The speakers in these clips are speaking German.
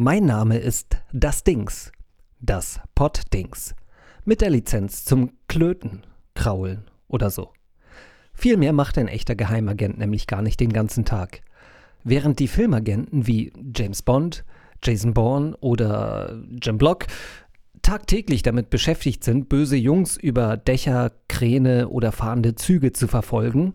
Mein Name ist Das Dings. Das Poddings. Mit der Lizenz zum Klöten, Kraulen oder so. Viel mehr macht ein echter Geheimagent nämlich gar nicht den ganzen Tag. Während die Filmagenten wie James Bond, Jason Bourne oder Jim Block tagtäglich damit beschäftigt sind, böse Jungs über Dächer, Kräne oder fahrende Züge zu verfolgen,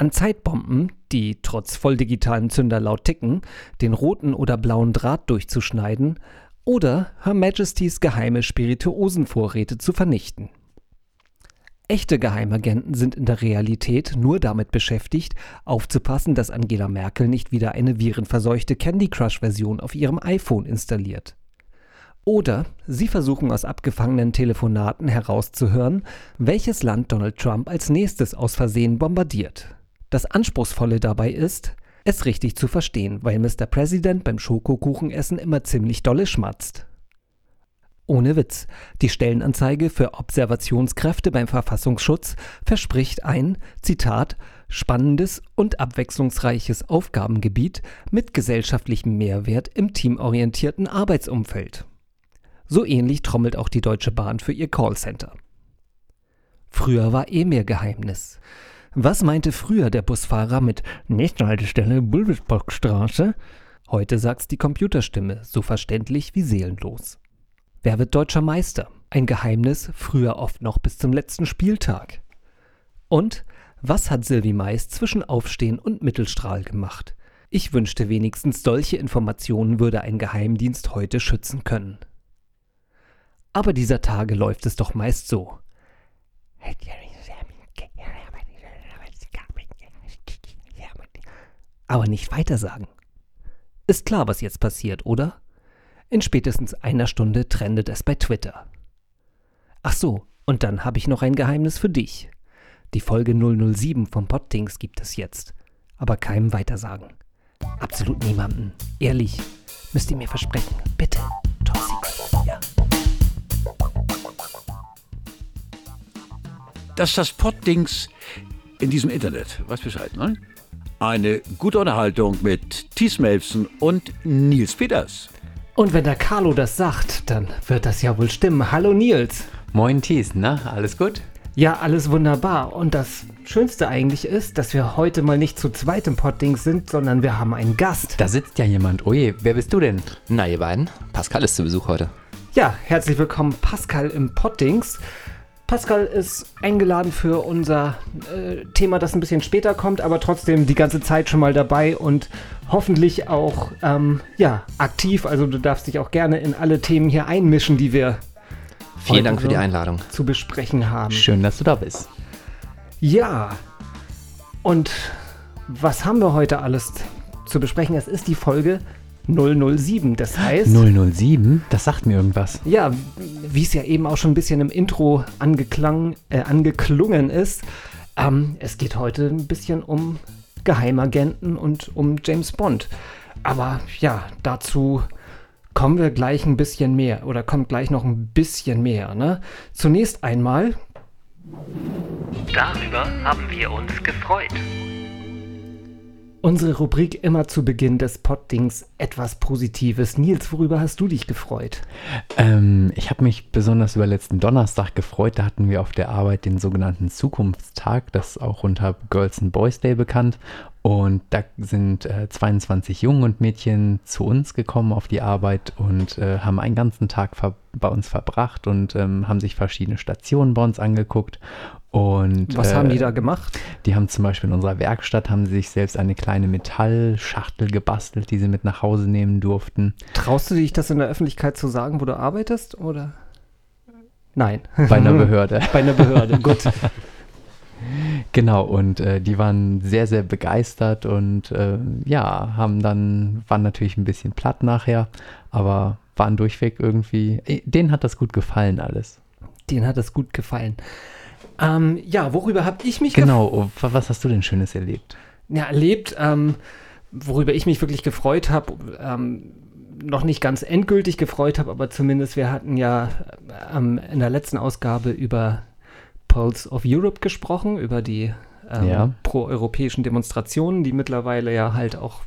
an Zeitbomben, die trotz volldigitalen Zünder laut ticken, den roten oder blauen Draht durchzuschneiden oder Her Majesty's geheime Spirituosenvorräte zu vernichten. Echte Geheimagenten sind in der Realität nur damit beschäftigt, aufzupassen, dass Angela Merkel nicht wieder eine virenverseuchte Candy Crush-Version auf ihrem iPhone installiert. Oder sie versuchen aus abgefangenen Telefonaten herauszuhören, welches Land Donald Trump als nächstes aus Versehen bombardiert. Das Anspruchsvolle dabei ist, es richtig zu verstehen, weil Mr. President beim Schokokuchenessen immer ziemlich dolle schmatzt. Ohne Witz, die Stellenanzeige für Observationskräfte beim Verfassungsschutz verspricht ein, Zitat, spannendes und abwechslungsreiches Aufgabengebiet mit gesellschaftlichem Mehrwert im teamorientierten Arbeitsumfeld. So ähnlich trommelt auch die Deutsche Bahn für ihr Callcenter. Früher war eh mehr Geheimnis. Was meinte früher der Busfahrer mit nächste Haltestelle Bulwisbockstraße? Heute sagt's die Computerstimme, so verständlich wie seelenlos. Wer wird deutscher Meister? Ein Geheimnis, früher oft noch bis zum letzten Spieltag. Und was hat Silvi Mais zwischen Aufstehen und Mittelstrahl gemacht? Ich wünschte wenigstens, solche Informationen würde ein Geheimdienst heute schützen können. Aber dieser Tage läuft es doch meist so. Aber nicht weitersagen. Ist klar, was jetzt passiert, oder? In spätestens einer Stunde trendet es bei Twitter. Ach so, und dann habe ich noch ein Geheimnis für dich. Die Folge 007 vom Poddings gibt es jetzt, aber keinem weitersagen. Absolut niemanden. Ehrlich, müsst ihr mir versprechen. Bitte. Top. Ja. Das ist das Poddings in diesem Internet. Weiß Bescheid, ne? Eine gute Unterhaltung mit Thies Melfsen und Nils Peters. Und wenn der Carlo das sagt, dann wird das ja wohl stimmen. Hallo Nils. Moin Thies, na, alles gut? Ja, alles wunderbar. Und das Schönste eigentlich ist, dass wir heute mal nicht zu zweit im Podding sind, sondern wir haben einen Gast. Da sitzt ja jemand. Oje, wer bist du denn? Na, ihr beiden. Pascal ist zu Besuch heute. Ja, herzlich willkommen, Pascal im Poddings. Pascal ist eingeladen für unser äh, Thema, das ein bisschen später kommt, aber trotzdem die ganze Zeit schon mal dabei und hoffentlich auch ähm, ja, aktiv. Also du darfst dich auch gerne in alle Themen hier einmischen, die wir Vielen Dank für die Einladung. zu besprechen haben. Schön, dass du da bist. Ja, und was haben wir heute alles zu besprechen? Es ist die Folge 007. Das heißt. 007? Das sagt mir irgendwas. Ja, wie es ja eben auch schon ein bisschen im Intro angeklang, äh, angeklungen ist. Ähm, es geht heute ein bisschen um Geheimagenten und um James Bond. Aber ja, dazu kommen wir gleich ein bisschen mehr oder kommt gleich noch ein bisschen mehr. Ne? Zunächst einmal. Darüber haben wir uns gefreut. Unsere Rubrik immer zu Beginn des Poddings etwas Positives. Nils, worüber hast du dich gefreut? Ähm, ich habe mich besonders über letzten Donnerstag gefreut. Da hatten wir auf der Arbeit den sogenannten Zukunftstag, das ist auch unter Girls and Boys Day bekannt. Und da sind äh, 22 Jungen und Mädchen zu uns gekommen auf die Arbeit und äh, haben einen ganzen Tag bei uns verbracht und ähm, haben sich verschiedene Stationen bei uns angeguckt. Und, Was äh, haben die da gemacht? Die haben zum Beispiel in unserer Werkstatt haben sie sich selbst eine kleine Metallschachtel gebastelt, die sie mit nach Hause nehmen durften. Traust du dich das in der Öffentlichkeit zu sagen, wo du arbeitest? Oder? Nein. Bei einer Behörde. Bei einer Behörde, gut. Genau, und äh, die waren sehr, sehr begeistert und äh, ja, haben dann, waren natürlich ein bisschen platt nachher, aber waren durchweg irgendwie, äh, denen hat das gut gefallen alles. Denen hat das gut gefallen. Ähm, ja, worüber habe ich mich Genau, oh, was hast du denn Schönes erlebt? Ja, erlebt, ähm, worüber ich mich wirklich gefreut habe, ähm, noch nicht ganz endgültig gefreut habe, aber zumindest wir hatten ja ähm, in der letzten Ausgabe über Pulse of Europe gesprochen, über die ähm, Ja. proeuropäischen Demonstrationen, die mittlerweile ja halt auch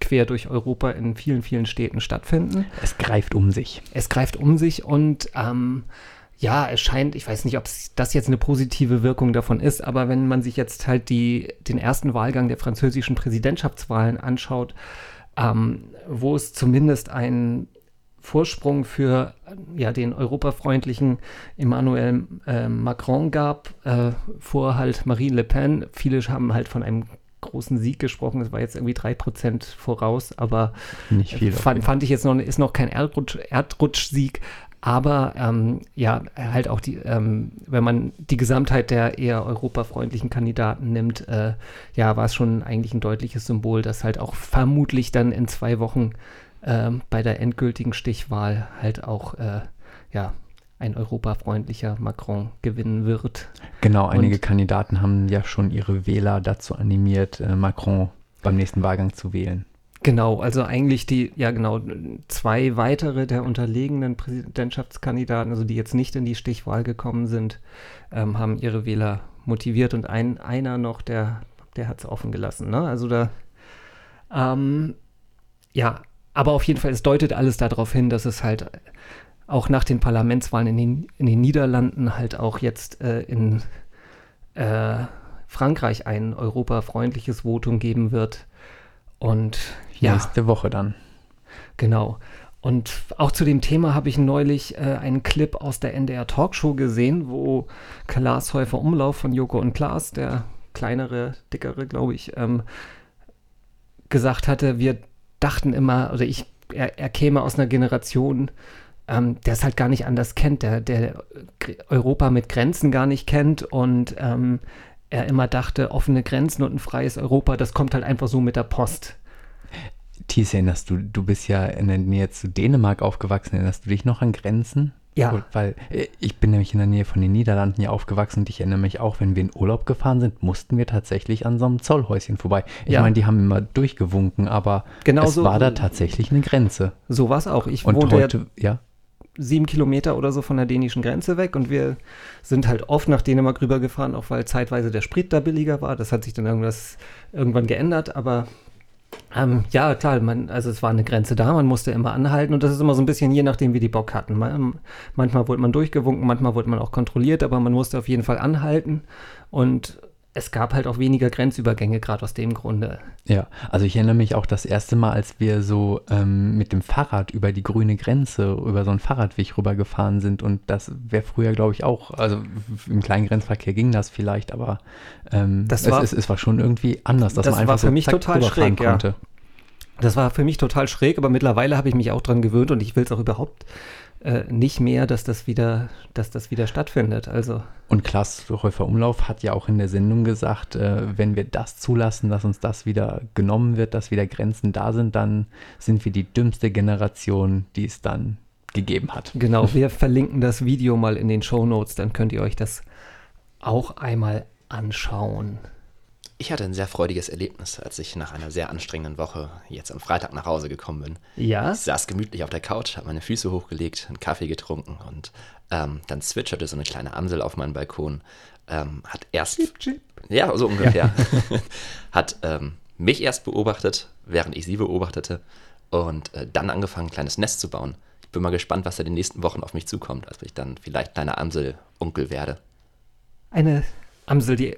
quer durch Europa in vielen, vielen Städten stattfinden. Es greift um sich. Es greift um sich und ähm, ja, es scheint, ich weiß nicht, ob das jetzt eine positive Wirkung davon ist, aber wenn man sich jetzt halt die, den ersten Wahlgang der französischen Präsidentschaftswahlen anschaut, ähm, wo es zumindest einen Vorsprung für ja, den europafreundlichen Emmanuel äh, Macron gab, äh, vor halt Marine Le Pen. Viele haben halt von einem großen Sieg gesprochen. Es war jetzt irgendwie drei Prozent voraus, aber Nicht viel. fand, fand ich jetzt noch, ist noch kein Erdrutsch, Erdrutschsieg. Aber ähm, ja, halt auch die, ähm, wenn man die Gesamtheit der eher europafreundlichen Kandidaten nimmt, äh, ja, war es schon eigentlich ein deutliches Symbol, dass halt auch vermutlich dann in zwei Wochen ähm, bei der endgültigen Stichwahl halt auch äh, ja, ein europafreundlicher Macron gewinnen wird. Genau, einige Und- Kandidaten haben ja schon ihre Wähler dazu animiert, äh, Macron beim nächsten Wahlgang zu wählen. Genau, also eigentlich die, ja genau, zwei weitere der unterlegenen Präsidentschaftskandidaten, also die jetzt nicht in die Stichwahl gekommen sind, ähm, haben ihre Wähler motiviert und ein, einer noch, der, der hat es offen gelassen. Ne? Also da, ähm, ja, aber auf jeden Fall, es deutet alles darauf hin, dass es halt auch nach den Parlamentswahlen in den, in den Niederlanden halt auch jetzt äh, in äh, Frankreich ein europafreundliches Votum geben wird. Und ja, Nächste Woche dann. genau. Und auch zu dem Thema habe ich neulich äh, einen Clip aus der NDR Talkshow gesehen, wo Klaas Häufer Umlauf von Joko und Klaas, der kleinere, dickere, glaube ich, ähm, gesagt hatte, wir dachten immer, oder ich, er, er käme aus einer Generation, ähm, der es halt gar nicht anders kennt, der, der Europa mit Grenzen gar nicht kennt und ähm, er immer dachte, offene Grenzen und ein freies Europa, das kommt halt einfach so mit der Post. Thies, erinnerst du, du bist ja in der Nähe zu Dänemark aufgewachsen. Erinnerst du dich noch an Grenzen? Ja. Weil äh, ich bin nämlich in der Nähe von den Niederlanden hier aufgewachsen und ich erinnere mich auch, wenn wir in Urlaub gefahren sind, mussten wir tatsächlich an so einem Zollhäuschen vorbei. Ich Ja. meine, die haben immer durchgewunken, aber Genau es so- war da tatsächlich eine Grenze. So war es auch. Ich Und wohnte ja heute, ja, sieben Kilometer oder so von der dänischen Grenze weg und wir sind halt oft nach Dänemark rübergefahren, auch weil zeitweise der Sprit da billiger war. Das hat sich dann irgendwas irgendwann geändert, aber ähm, ja, klar, man, also es war eine Grenze da, man musste immer anhalten und das ist immer so ein bisschen je nachdem, wie die Bock hatten. Man, manchmal wurde man durchgewunken, manchmal wurde man auch kontrolliert, aber man musste auf jeden Fall anhalten und es gab halt auch weniger Grenzübergänge, gerade aus dem Grunde. Ja, also ich erinnere mich auch das erste Mal, als wir so ähm, mit dem Fahrrad über die grüne Grenze, über so einen Fahrradweg rübergefahren sind und das wäre früher, glaube ich, auch, also im kleinen Grenzverkehr ging das vielleicht, aber ähm, Das es, war- es, es war schon irgendwie anders, dass Das man einfach war für so mich total schräg, ja. konnte. Das war für mich total schräg, aber mittlerweile habe ich mich auch dran gewöhnt und ich will es auch überhaupt äh, nicht mehr, dass das wieder, dass das wieder stattfindet. Also Und Klaas Häufer Umlauf hat ja auch in der Sendung gesagt, äh, wenn wir das zulassen, dass uns das wieder genommen wird, dass wieder Grenzen da sind, dann sind wir die dümmste Generation, die es dann gegeben hat. genau, wir verlinken das Video mal in den Show Notes, dann könnt ihr euch das auch einmal anschauen. Ich hatte ein sehr freudiges Erlebnis, als ich nach einer sehr anstrengenden Woche jetzt am Freitag nach Hause gekommen bin. Ja, Ich saß gemütlich auf der Couch, habe meine Füße hochgelegt, einen Kaffee getrunken und ähm, dann zwitscherte so eine kleine Amsel auf meinem Balkon. Ähm, hat erst, ja, so ungefähr, hat ähm, mich erst beobachtet, während ich sie beobachtete und äh, dann angefangen, ein kleines Nest zu bauen. Ich bin mal gespannt, was da in den nächsten Wochen auf mich zukommt, als ich dann vielleicht kleiner Amsel-Onkel werde. eine Amsel, die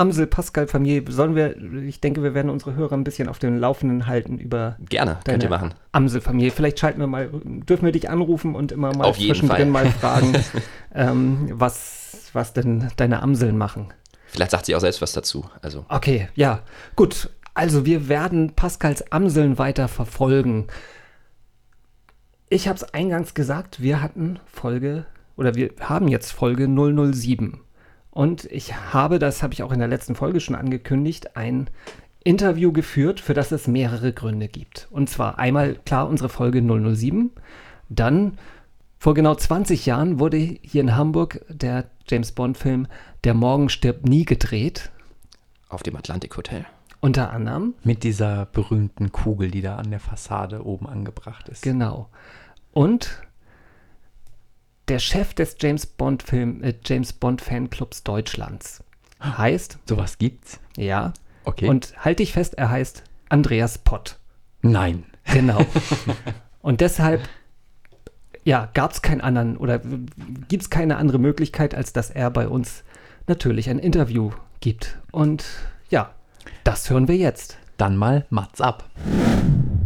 Amsel-Pascal-Familie. Sollen wir, ich denke, wir werden unsere Hörer ein bisschen auf dem Laufenden halten über Gerne, könnt ihr machen. Amsel-Familie. Vielleicht schalten wir mal, dürfen wir dich anrufen und immer mal Auf jeden zwischendrin Fall. mal fragen, ähm, was, was denn deine Amseln machen. Vielleicht sagt sie auch selbst was dazu. Also Okay, ja, gut. Also wir werden Pascals Amseln weiter verfolgen. Ich habe es eingangs gesagt, wir hatten Folge, oder wir haben jetzt Folge 007. Und ich habe, das habe ich auch in der letzten Folge schon angekündigt, ein Interview geführt, für das es mehrere Gründe gibt. Und zwar einmal, klar, unsere Folge 007. Dann, vor genau 20 Jahren wurde hier in Hamburg der James Bond-Film Der Morgen stirbt nie gedreht. auf dem Atlantik Hotel. Unter anderem. Mit dieser berühmten Kugel, die da an der Fassade oben angebracht ist. Genau. Und der Chef des James Bond Film, äh, James Bond Fanclubs Deutschlands heißt, Sowas gibt's? ja, Okay. und halt dich fest, er heißt Andreas Pott. Nein. Genau. und deshalb, ja, gab es keinen anderen oder gibt es keine andere Möglichkeit, als dass er bei uns natürlich ein Interview gibt. Und ja, das hören wir jetzt. Dann mal Mats ab.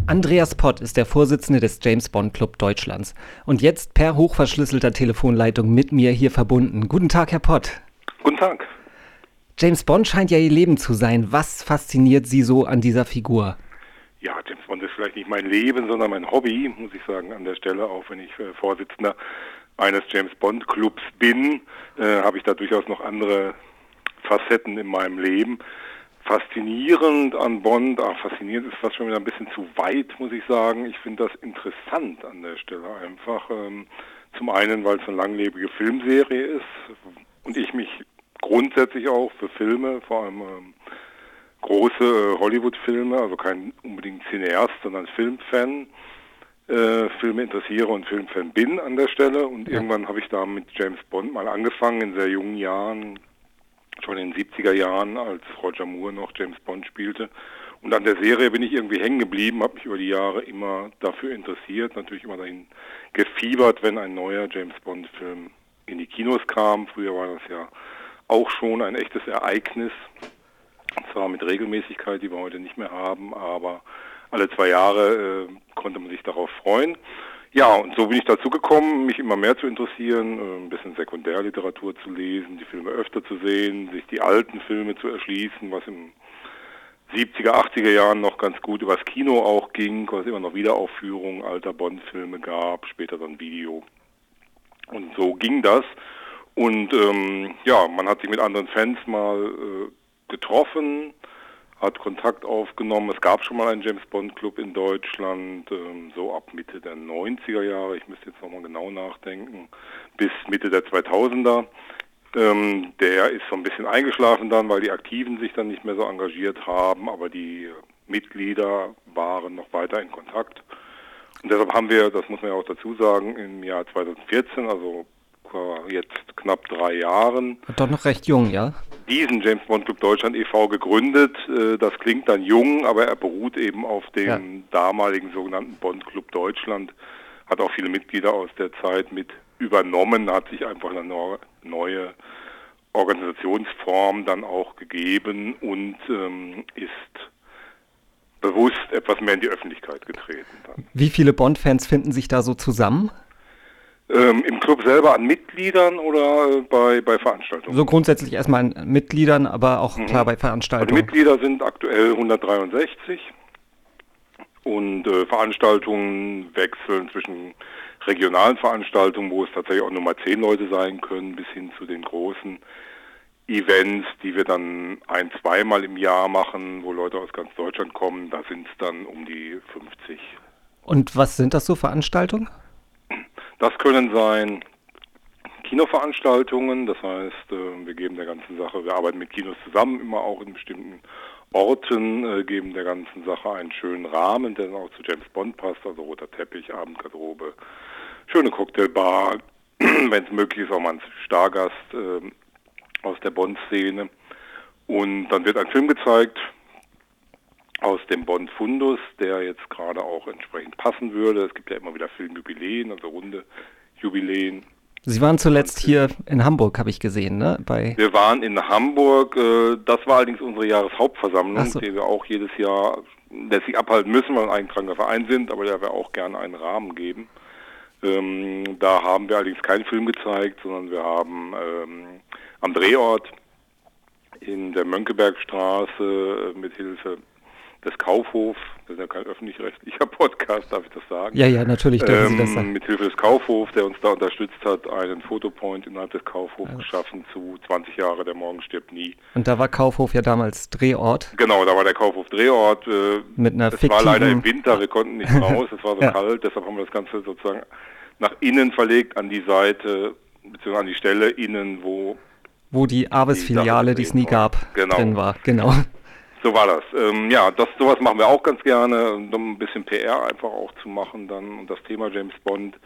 Andreas Pott ist der Vorsitzende des James Bond Club Deutschlands und jetzt per hochverschlüsselter Telefonleitung mit mir hier verbunden. Guten Tag, Herr Pott. Guten Tag. James Bond scheint ja Ihr Leben zu sein. Was fasziniert Sie so an dieser Figur? Ja, James Bond ist vielleicht nicht mein Leben, sondern mein Hobby, muss ich sagen, an der Stelle, auch wenn ich äh, Vorsitzender eines James Bond Clubs bin, äh, habe ich da durchaus noch andere Facetten in meinem Leben. Faszinierend an Bond, ach, faszinierend ist fast schon wieder ein bisschen zu weit, muss ich sagen. Ich finde das interessant an der Stelle einfach. Ähm, zum einen, weil es eine langlebige Filmserie ist und ich mich grundsätzlich auch für Filme, vor allem ähm, große äh, Hollywood-Filme, also kein unbedingt Cineast, sondern Filmfan, äh, Filme interessiere und Filmfan bin an der Stelle. Und irgendwann habe ich da mit James Bond mal angefangen, in sehr jungen Jahren, schon in den 70er Jahren, als Roger Moore noch James Bond spielte. Und an der Serie bin ich irgendwie hängen geblieben, habe mich über die Jahre immer dafür interessiert, natürlich immer dahin gefiebert, wenn ein neuer James Bond-Film in die Kinos kam. Früher war das ja auch schon ein echtes Ereignis. Zwar mit Regelmäßigkeit, die wir heute nicht mehr haben, aber alle zwei Jahre äh, konnte man sich darauf freuen. Ja, und so bin ich dazu gekommen, mich immer mehr zu interessieren, äh, ein bisschen Sekundärliteratur zu lesen, die Filme öfter zu sehen, sich die alten Filme zu erschließen, was im 70er, 80er Jahren noch ganz gut übers Kino auch ging, weil es immer noch Wiederaufführungen alter Bond-Filme gab, später dann Video. Und so ging das. Und ähm, ja, man hat sich mit anderen Fans mal äh, getroffen, hat Kontakt aufgenommen. Es gab schon mal einen James Bond Club in Deutschland, ähm, so ab Mitte der 90er Jahre, ich müsste jetzt nochmal genau nachdenken, bis Mitte der 2000er. Ähm, der ist so ein bisschen eingeschlafen dann, weil die Aktiven sich dann nicht mehr so engagiert haben, aber die Mitglieder waren noch weiter in Kontakt. Und deshalb haben wir, das muss man ja auch dazu sagen, im Jahr 2014, also vor jetzt knapp drei Jahren, Doch noch recht jung, ja? diesen James Bond Club Deutschland e.V. gegründet. Äh, Das klingt dann jung, aber er beruht eben auf dem Ja. damaligen sogenannten Bond Club Deutschland. Hat auch viele Mitglieder aus der Zeit mit übernommen, hat sich einfach eine neu- neue Organisationsform dann auch gegeben und ähm, ist bewusst etwas mehr in die Öffentlichkeit getreten. Dann. Wie viele Bond-Fans finden sich da so zusammen? Ähm, Im Club selber an Mitgliedern oder äh, bei, bei Veranstaltungen? So grundsätzlich erstmal an Mitgliedern, aber auch klar bei Also die Veranstaltungen. Mitglieder sind aktuell 163 und äh, Veranstaltungen wechseln zwischen regionalen Veranstaltungen, wo es tatsächlich auch nur mal zehn Leute sein können, bis hin zu den großen Events, die wir dann ein-, zweimal im Jahr machen, wo Leute aus ganz Deutschland kommen. Da sind es dann um die 50. Und was sind das so Veranstaltungen? Das können sein Kinoveranstaltungen, das heißt, äh, wir geben der ganzen Sache, wir arbeiten mit Kinos zusammen, immer auch in bestimmten Orten, äh, geben der ganzen Sache einen schönen Rahmen, der dann auch zu James Bond passt, also roter Teppich, Abendgarderobe, schöne Cocktailbar, wenn es möglich ist, auch mal ein Stargast äh, aus der Bond-Szene. Und dann wird ein Film gezeigt aus dem Bond Fundus, der jetzt gerade auch entsprechend passen würde. Es gibt ja immer wieder Filmjubiläen, also runde Jubiläen. Sie waren zuletzt hier in Hamburg, habe ich gesehen, ne? Bei Wir waren in Hamburg, äh, das war allerdings unsere Jahreshauptversammlung, so. die wir auch jedes Jahr letztlich abhalten müssen, weil wir ein eingetragener Verein sind, aber der wir auch gerne einen Rahmen geben. Ähm, da haben wir allerdings keinen Film gezeigt, sondern wir haben ähm, am Drehort in der Mönckebergstraße äh, mit Hilfe des Kaufhofs, das ist ja kein öffentlich-rechtlicher Podcast, darf ich das sagen? Ja, ja, natürlich dürfen Sie das ähm, sagen. mit Hilfe des Kaufhofs, der uns da unterstützt hat, einen Fotopoint innerhalb des Kaufhofs geschaffen zu 20 Jahre Der Morgen stirbt nie. Und da war Kaufhof ja damals Drehort. Genau, da war der Kaufhof Drehort. Äh, Mit einer es war leider im Winter, wir konnten nicht raus, es war so Ja. kalt, deshalb haben wir das Ganze sozusagen nach innen verlegt, an die Seite, beziehungsweise an die Stelle innen, wo Wo die Avis-Filiale, die es nie gab, Genau. drin war. Genau. So war das. Ähm, ja, das sowas machen wir auch ganz gerne, um ein bisschen PR einfach auch zu machen dann. Und das Thema James Bond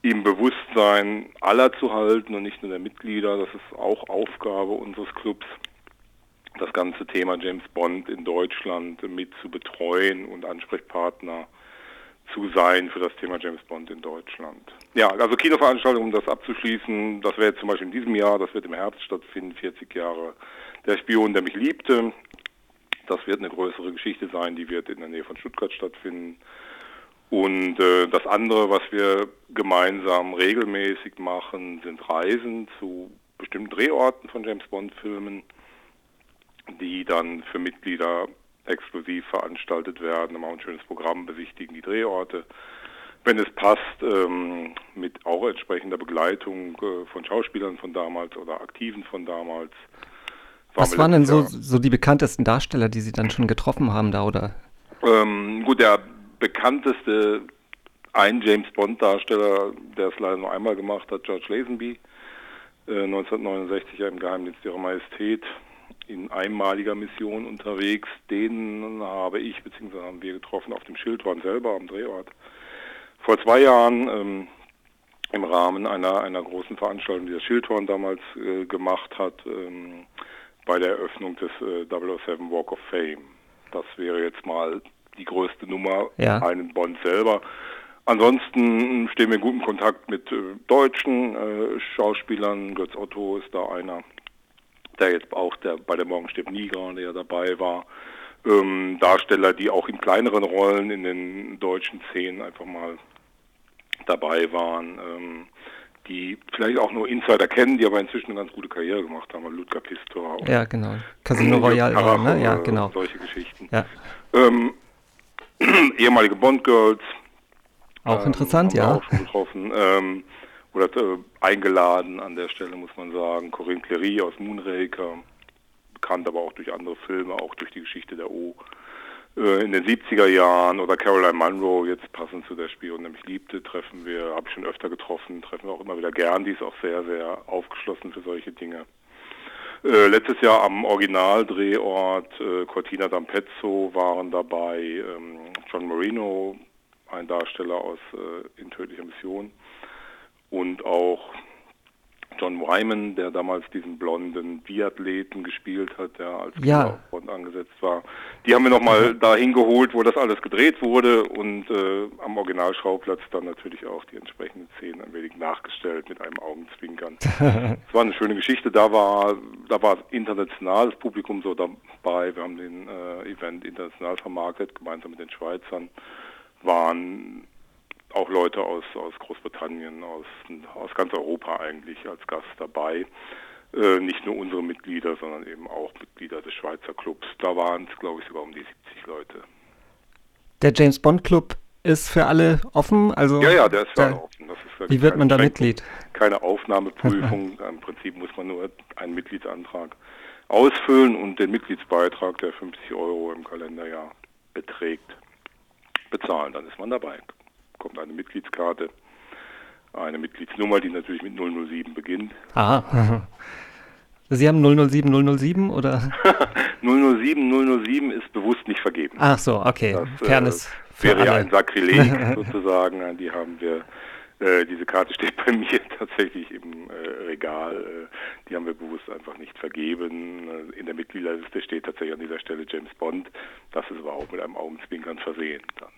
im Bewusstsein aller zu halten und nicht nur der Mitglieder. Das ist auch Aufgabe unseres Clubs, das ganze Thema James Bond in Deutschland mit zu betreuen und Ansprechpartner zu sein für das Thema James Bond in Deutschland. Ja, also Kinoveranstaltungen, um das abzuschließen, das wäre jetzt zum Beispiel in diesem Jahr, das wird im Herbst stattfinden, 40 Jahre Der Spion, der mich liebte. Das wird eine größere Geschichte sein, die wird in der Nähe von Stuttgart stattfinden. Und äh, das andere, was wir gemeinsam regelmäßig machen, sind Reisen zu bestimmten Drehorten von James Bond-Filmen, die dann für Mitglieder exklusiv veranstaltet werden, auch ein schönes Programm, besichtigen die Drehorte. Wenn es passt, ähm, mit auch entsprechender Begleitung äh, von Schauspielern von damals oder Aktiven von damals. Was waren denn so, so die bekanntesten Darsteller, die Sie dann schon getroffen haben da, oder? Ähm, gut, der bekannteste ein James Bond Darsteller, der es leider nur einmal gemacht hat, George Lazenby, äh, 1969 ja im Geheimdienst ihrer Majestät in einmaliger Mission unterwegs. Den habe ich bzw. haben wir getroffen auf dem Schildhorn selber am Drehort. Vor zwei Jahren ähm, im Rahmen einer, einer großen Veranstaltung, die das Schildhorn damals äh, gemacht hat, ähm, bei der Eröffnung des äh, 007 Walk of Fame. Das wäre jetzt mal die größte Nummer, ja. einen Bond selber. Ansonsten stehen wir in gutem Kontakt mit äh, deutschen äh, Schauspielern. Götz Otto ist da einer der jetzt auch der, bei der Morgen stirbt nie der ja dabei war. Ähm, Darsteller, die auch in kleineren Rollen in den deutschen Szenen einfach mal dabei waren, ähm, die vielleicht auch nur Insider kennen, die aber inzwischen eine ganz gute Karriere gemacht haben. Ludger Pistor. Ja, genau. Casino Royale, war, ne? Ja, genau. Solche Geschichten. Ja. Ähm, ehemalige Bond-Girls. Auch interessant, ja. Auch schon getroffen. Ähm, oder äh, eingeladen an der Stelle, muss man sagen. Corinne Clery aus Moonraker, bekannt aber auch durch andere Filme, auch durch die Geschichte der O. Äh, in den 70er Jahren oder Caroline Munro, jetzt passend zu der Spion, nämlich liebte, treffen wir, habe ich schon öfter getroffen, treffen wir auch immer wieder gern. Die ist auch sehr, sehr aufgeschlossen für solche Dinge. Äh, letztes Jahr am Originaldrehort äh, Cortina d'Ampezzo waren dabei ähm, John Marino, ein Darsteller aus äh, In tödlicher Mission, und auch John Wyman, der damals diesen blonden Biathleten gespielt hat, der als ja. angesetzt war. Die haben wir nochmal mhm. dahin geholt, wo das alles gedreht wurde und äh, am Originalschauplatz dann natürlich auch die entsprechenden Szenen ein wenig nachgestellt mit einem Augenzwinkern. Es war eine schöne Geschichte, da war, da war internationales Publikum so dabei, wir haben den äh, Event international vermarktet, gemeinsam mit den Schweizern, waren auch Leute aus, aus Großbritannien, aus, aus ganz Europa eigentlich als Gast dabei. Äh, nicht nur unsere Mitglieder, sondern eben auch Mitglieder des Schweizer Clubs. Da waren es, glaube ich, sogar um die 70 Leute. Der James Bond Club ist für alle offen? Also ja, ja, der ist für alle offen. wie wird man da Mitglied? Keine Aufnahmeprüfung. Im Prinzip muss man nur einen Mitgliedsantrag ausfüllen und den Mitgliedsbeitrag, der 50 Euro im Kalenderjahr beträgt, bezahlen. Dann ist man dabei kommt eine Mitgliedskarte, eine Mitgliedsnummer, die natürlich mit 007 beginnt. Aha. Sie haben 007 007 oder? 007 007 ist bewusst nicht vergeben. Ach so, okay. Das Fairness äh, wäre ja ein Sakrileg sozusagen. Die haben wir äh, diese Karte steht bei mir tatsächlich im äh, Regal. Äh, die haben wir bewusst einfach nicht vergeben. Äh, in der Mitgliederliste steht tatsächlich an dieser Stelle James Bond. Das ist aber auch mit einem Augenzwinkern versehen. Dann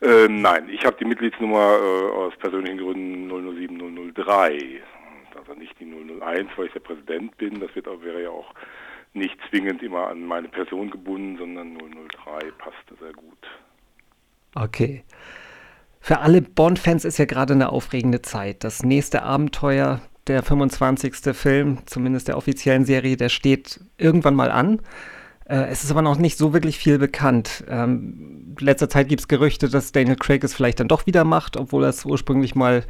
äh, nein, ich habe die Mitgliedsnummer äh, aus persönlichen Gründen 007 003. Also nicht die 001, weil ich der Präsident bin. Das wird, wäre ja auch nicht zwingend immer an meine Person gebunden, sondern 003 passte sehr gut. Okay. Für alle Bond-Fans ist ja gerade eine aufregende Zeit. Das nächste Abenteuer, der 25. Film, zumindest der offiziellen Serie, der steht irgendwann mal an. Äh, es ist aber noch nicht so wirklich viel bekannt. Ähm, letzter Zeit gibt es Gerüchte, dass Daniel Craig es vielleicht dann doch wieder macht, obwohl er es ursprünglich mal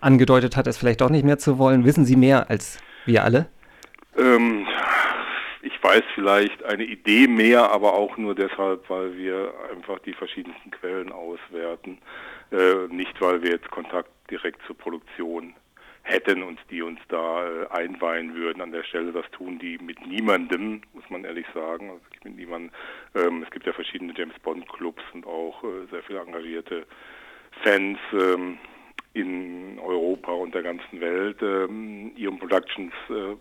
angedeutet hat, es vielleicht doch nicht mehr zu wollen. Wissen Sie mehr als wir alle? Ähm, ich weiß vielleicht eine Idee mehr, aber auch nur deshalb, weil wir einfach die verschiedensten Quellen auswerten. Äh, nicht, weil wir jetzt Kontakt direkt zur Produktion hätten und die uns da äh, einweihen würden an der Stelle. Das tun die mit niemandem, muss man ehrlich sagen. Also mit niemandem. Ähm, es gibt ja verschiedene James Bond Clubs und auch äh, sehr viele engagierte Fans ähm, in Europa und der ganzen Welt. Ähm, Ion Productions äh,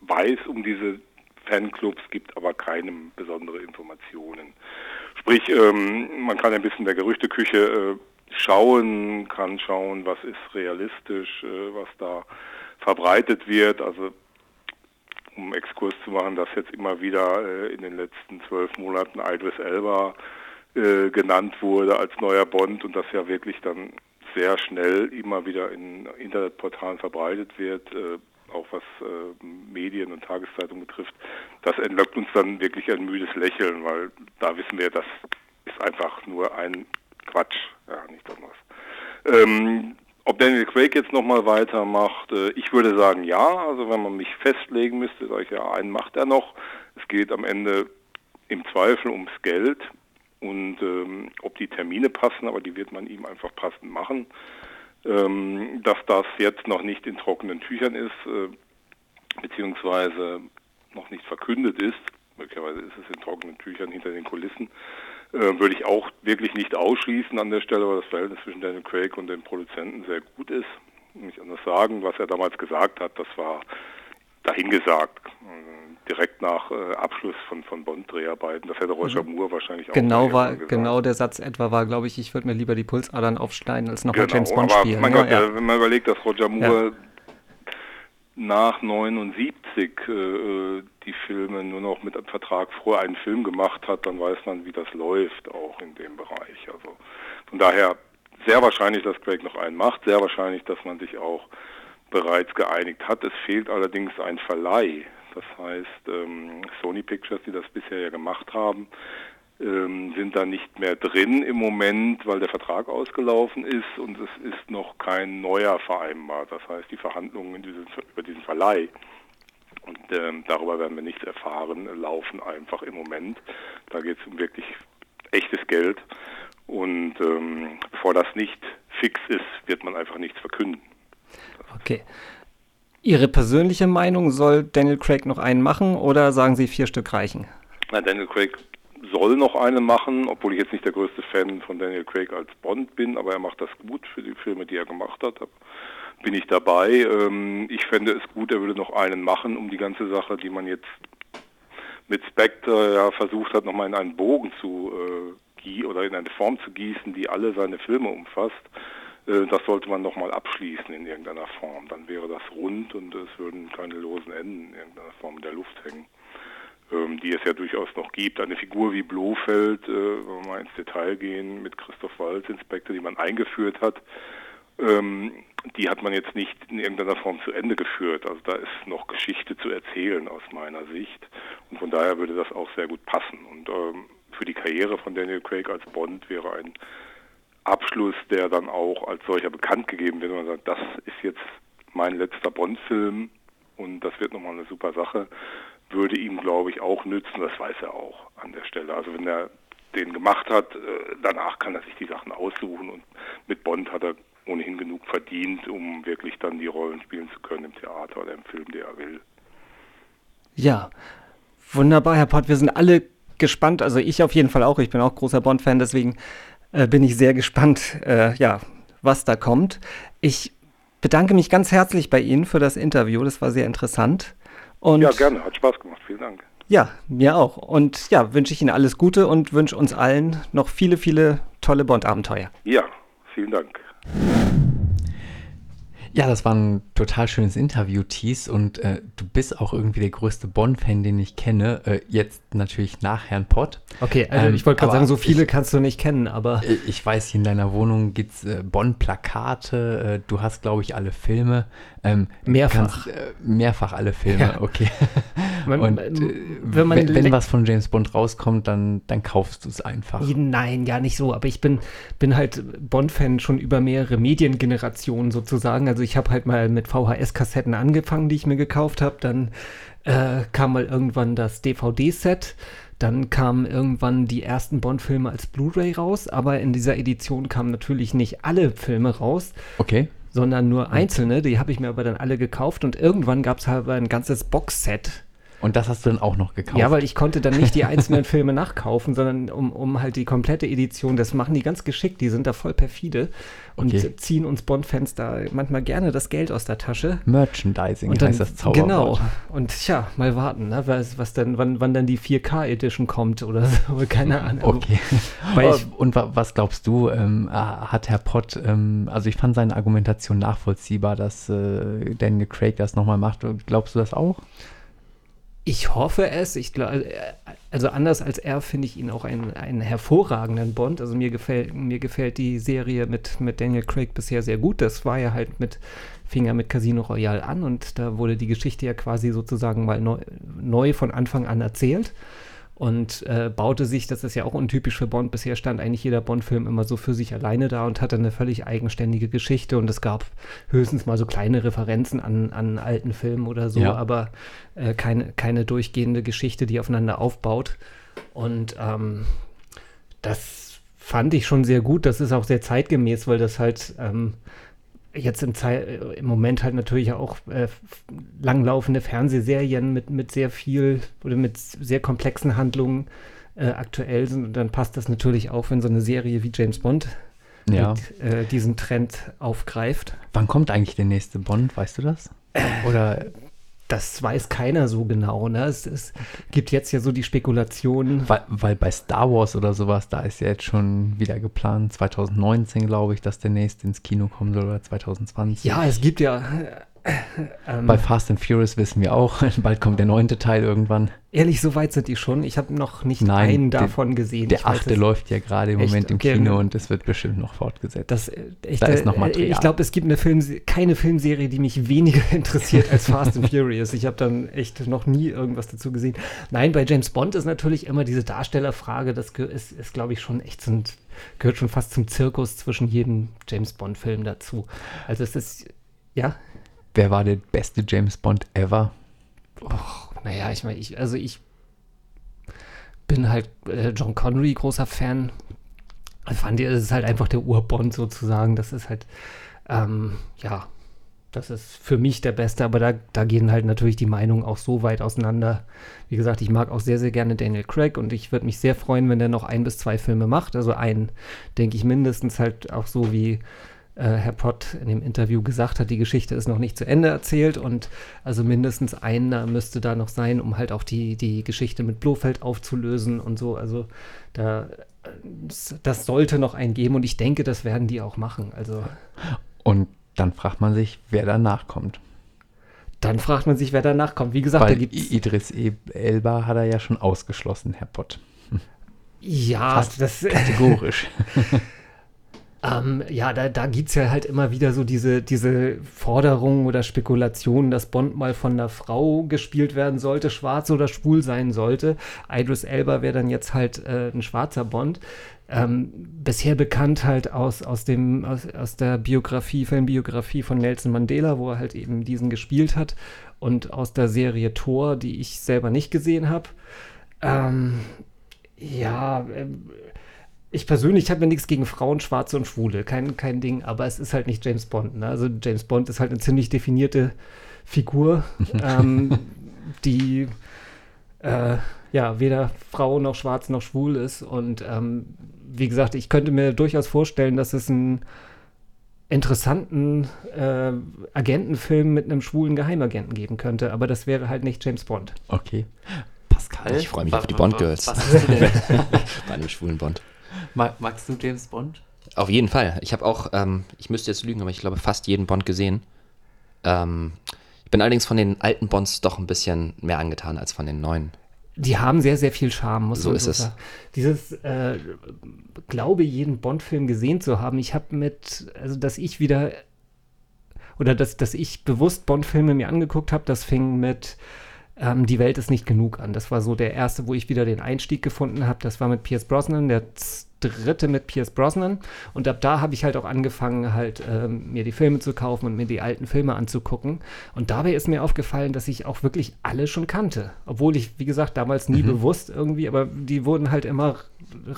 weiß um diese Fanclubs, gibt aber keine besondere Informationen. Sprich, ähm, man kann ein bisschen der Gerüchteküche schauen, kann schauen, was ist realistisch, äh, was da verbreitet wird. Also um Exkurs zu machen, dass jetzt immer wieder äh, in den letzten zwölf Monaten Idris Elba äh, genannt wurde als neuer Bond und das ja wirklich dann sehr schnell immer wieder in Internetportalen verbreitet wird, auch was Medien und Tageszeitungen betrifft, das entlockt uns dann wirklich ein müdes Lächeln, weil da wissen wir, das ist einfach nur ein Quatsch, ja, nicht anderes. Ähm, ob Daniel Craig jetzt nochmal weitermacht, äh, ich würde sagen ja, also wenn man mich festlegen müsste, sage ich ja, einen macht er noch. Es geht am Ende im Zweifel ums Geld und ähm, ob die Termine passen, aber die wird man ihm einfach passend machen. Ähm, dass das jetzt noch nicht in trockenen Tüchern ist, äh, beziehungsweise noch nicht verkündet ist, möglicherweise ist es in trockenen Tüchern hinter den Kulissen, würde ich auch wirklich nicht ausschließen an der Stelle, weil das Verhältnis zwischen Daniel Craig und dem Produzenten sehr gut ist. Nicht anders sagen, was er damals gesagt hat, das war dahingesagt. Äh, direkt nach äh, Abschluss von, von Bond-Dreharbeiten. Das hätte Roger mhm. Moore wahrscheinlich auch genau war Genau der Satz etwa war, glaube ich, ich würde mir lieber die Pulsadern aufschneiden, als nochmal genau, James Bond aber spielen. Mein Gott, ja. wenn man überlegt, dass Roger Moore ja. Nach 79 äh, die Filme nur noch mit einem Vertrag vor einen Film gemacht hat, dann weiß man, wie das läuft auch in dem Bereich. Also von daher sehr wahrscheinlich, dass Craig noch einen macht, sehr wahrscheinlich, dass man sich auch bereits geeinigt hat. Es fehlt allerdings ein Verleih. Das heißt, ähm, Sony Pictures, die das bisher ja gemacht haben, ähm, sind da nicht mehr drin im Moment, weil der Vertrag ausgelaufen ist und es ist noch kein neuer vereinbart. Das heißt, die Verhandlungen diesen, über diesen Verleih und ähm, darüber werden wir nichts erfahren, laufen einfach im Moment. Da geht es um wirklich echtes Geld und ähm, bevor das nicht fix ist, wird man einfach nichts verkünden. Okay. Ihre persönliche Meinung, soll Daniel Craig noch einen machen oder sagen Sie, vier Stück reichen? Na, Daniel Craig soll noch eine machen, obwohl ich jetzt nicht der größte Fan von Daniel Craig als Bond bin, aber er macht das gut für die Filme, die er gemacht hat. Bin ich dabei. Ähm, ich fände es gut, er würde noch einen machen, um die ganze Sache, die man jetzt mit Spectre ja versucht hat, nochmal in einen Bogen zu äh, oder in eine Form zu gießen, die alle seine Filme umfasst. Äh, das sollte man nochmal abschließen in irgendeiner Form. Dann wäre das rund und es würden keine losen Enden in irgendeiner Form in der Luft hängen, die es ja durchaus noch gibt. Eine Figur wie Blofeld, äh, wenn wir mal ins Detail gehen, mit Christoph Walz, Inspektor, die man eingeführt hat, ähm, die hat man jetzt nicht in irgendeiner Form zu Ende geführt. Also da ist noch Geschichte zu erzählen aus meiner Sicht. Und von daher würde das auch sehr gut passen. Und ähm, für die Karriere von Daniel Craig als Bond wäre ein Abschluss, der dann auch als solcher bekannt gegeben wird. Und man sagt, das ist jetzt mein letzter Bond-Film und das wird nochmal eine super Sache, würde ihm, glaube ich, auch nützen. Das weiß er auch an der Stelle. Also wenn er den gemacht hat, äh, danach kann er sich die Sachen aussuchen und mit Bond hat er ohnehin genug verdient, um wirklich dann die Rollen spielen zu können im Theater oder im Film, der er will. Ja, wunderbar, Herr Pott. Wir sind alle gespannt, also ich auf jeden Fall auch. Ich bin auch großer Bond-Fan, deswegen äh, bin ich sehr gespannt, äh, ja, was da kommt. Ich bedanke mich ganz herzlich bei Ihnen für das Interview. Das war sehr interessant. Und ja, gerne. Hat Spaß gemacht. Vielen Dank. Ja, mir auch. Und ja, wünsche ich Ihnen alles Gute und wünsche uns allen noch viele, viele tolle Bond-Abenteuer. Ja, vielen Dank. Ja, das war ein total schönes Interview, Thies. Und äh, du bist auch irgendwie der größte Bond-Fan, den ich kenne. Äh, jetzt natürlich nach Herrn Pott. Okay, also ähm, ich wollte gerade sagen, so viele ich, kannst du nicht kennen, aber. Ich weiß, in deiner Wohnung gibt es äh, Bond-Plakate. Äh, du hast, glaube ich, alle Filme. Ähm, mehrfach. Kannst, äh, mehrfach alle Filme, ja. okay. Man, und äh, wenn, man wenn, was von James Bond rauskommt, dann, dann kaufst du es einfach. Nein, gar nicht so. Aber ich bin, bin halt Bond-Fan schon über mehrere Mediengenerationen sozusagen. Also ich habe halt mal mit VHS-Kassetten angefangen, die ich mir gekauft habe. Dann äh, kam mal irgendwann das DVD-Set. Dann kamen irgendwann die ersten Bond-Filme als Blu-ray raus, aber in dieser Edition kamen natürlich nicht alle Filme raus. Okay sondern nur einzelne. Die habe ich mir aber dann alle gekauft und irgendwann gab es halt ein ganzes Boxset Und das hast du dann auch noch gekauft? Ja, weil ich konnte dann nicht die einzelnen Filme nachkaufen, sondern um, um halt die komplette Edition, das machen die ganz geschickt, die sind da voll perfide und Okay. ziehen uns Bond-Fans da manchmal gerne das Geld aus der Tasche. Merchandising Und dann, heißt das Zauberwort. genau. Und tja, mal warten, ne, was, was dann, wann, wann dann die 4K-Edition kommt oder so, keine Ahnung. Okay. Ich, Und wa- was glaubst du, ähm, hat Herr Pott, ähm, also ich fand seine Argumentation nachvollziehbar, dass äh, Daniel Craig das nochmal macht. Glaubst du das auch? Ich hoffe es. Ich glaub, also anders als er finde ich ihn auch einen, einen hervorragenden Bond. Also mir gefällt, mir gefällt die Serie mit, mit Daniel Craig bisher sehr gut. Das war ja halt mit Finger mit Casino Royale an und da wurde die Geschichte ja quasi sozusagen mal neu, neu von Anfang an erzählt und äh, baute sich, das ist ja auch untypisch für Bond, bisher stand eigentlich jeder Bond-Film immer so für sich alleine da und hatte eine völlig eigenständige Geschichte und es gab höchstens mal so kleine Referenzen an, an alten Filmen oder so, Ja. aber äh, keine, keine durchgehende Geschichte, die aufeinander aufbaut. Und ähm, das fand ich schon sehr gut. Das ist auch sehr zeitgemäß, weil das halt ähm, jetzt im, Zei äh, im Moment halt natürlich auch äh, langlaufende Fernsehserien mit, mit sehr viel oder mit sehr komplexen Handlungen äh, aktuell sind. Und dann passt das natürlich auch, wenn so eine Serie wie James Bond Ja. mit, äh, diesen Trend aufgreift. Wann kommt eigentlich der nächste Bond? Weißt du das? Oder Das weiß keiner so genau. Ne? Es, es gibt jetzt ja so die Spekulation. weil, weil bei Star Wars oder sowas, da ist ja jetzt schon wieder geplant, 2019 glaube ich, dass der nächste ins Kino kommen soll oder 2020. Ja, es gibt ja. Äh, ähm, Bei Fast and Furious wissen wir auch, bald kommt der neunte Teil irgendwann. ehrlich, so weit sind die schon. Ich habe noch nicht Nein, einen der- davon gesehen. Der Ich weiß achte es- läuft ja gerade im Echt? Moment im Okay. Kino und es wird bestimmt noch fortgesetzt. Das, äh, ich, Da ist noch äh, Material. Ich glaube, es gibt eine Film, keine Filmserie, die mich weniger interessiert als Fast and Furious. Ich habe dann echt noch nie irgendwas dazu gesehen. Nein, bei James Bond ist natürlich immer diese Darstellerfrage, das ist, ist glaube ich, schon echt so ein, gehört schon fast zum Zirkus zwischen jedem James Bond-Film dazu. Also es ist, ja, Wer war der beste James Bond ever? naja, ich meine, ich, also ich bin halt äh, John Connery großer Fan. Ich fand, das ist halt einfach der Urbond sozusagen. Das ist halt, ähm, ja, das ist für mich der Beste, aber da, da gehen halt natürlich die Meinungen auch so weit auseinander. Wie gesagt, ich mag auch sehr, sehr gerne Daniel Craig und ich würde mich sehr freuen, wenn der noch ein bis zwei Filme macht. Also einen, denke ich, mindestens halt auch so wie äh, Herr Pott in dem Interview gesagt hat, die Geschichte ist noch nicht zu Ende erzählt und also mindestens einer müsste da noch sein, um halt auch die, die Geschichte mit Blofeld aufzulösen und so. Also da das, sollte noch einen geben und ich denke, das werden die auch machen. Also Und dann fragt man sich, wer danach kommt. dann fragt man sich, wer danach kommt. Wie gesagt, da Weil gibt I- Idris Elba hat er ja schon ausgeschlossen, Herr Pott. ja, fast das, Kategorisch. Ähm, ja, da, da gibt es ja halt immer wieder so diese, diese Forderungen oder Spekulationen, dass Bond mal von einer Frau gespielt werden sollte, schwarz oder schwul sein sollte. Idris Elba wäre dann jetzt halt äh, ein schwarzer Bond. Ähm, bisher bekannt halt aus, aus, dem, aus, aus der Biografie, Filmbiografie von Nelson Mandela, wo er halt eben diesen gespielt hat und aus der Serie Thor, die ich selber nicht gesehen habe. Ähm, ja, ähm, ich persönlich habe ja nichts gegen Frauen, Schwarze und Schwule, kein, kein Ding, aber es ist halt nicht James Bond. Ne? Also James Bond ist halt eine ziemlich definierte Figur, ähm, die äh, ja weder Frau noch schwarz noch schwul ist. Und ähm, wie gesagt, ich könnte mir durchaus vorstellen, dass es einen interessanten äh, Agentenfilm mit einem schwulen Geheimagenten geben könnte, aber das wäre halt nicht James Bond. Okay. Pascal? Ich freue mich wa- auf die. Was du denn? Bei einem schwulen Bond. Mag, magst du James Bond? Auf jeden Fall. Ich habe auch, ähm, ich müsste jetzt lügen, aber ich glaube fast jeden Bond gesehen. Ähm, ich bin allerdings von den alten Bonds doch ein bisschen mehr angetan als von den neuen. Die haben sehr, sehr viel Charme, muss So man ist so es. sagen. Dieses, äh, glaube, jeden Bond-Film gesehen zu haben. Ich habe mit, also dass ich wieder, oder dass, dass ich bewusst Bond-Filme mir angeguckt habe, das fing mit ähm, Die Welt ist nicht genug an. Das war so der erste, wo ich wieder den Einstieg gefunden habe. Das war mit Pierce Brosnan, der dritte mit Pierce Brosnan. Und ab da habe ich halt auch angefangen, halt ähm, mir die Filme zu kaufen und mir die alten Filme anzugucken. Und dabei ist mir aufgefallen, dass ich auch wirklich alle schon kannte. Obwohl ich, wie gesagt, damals nie bewusst irgendwie, aber die wurden halt immer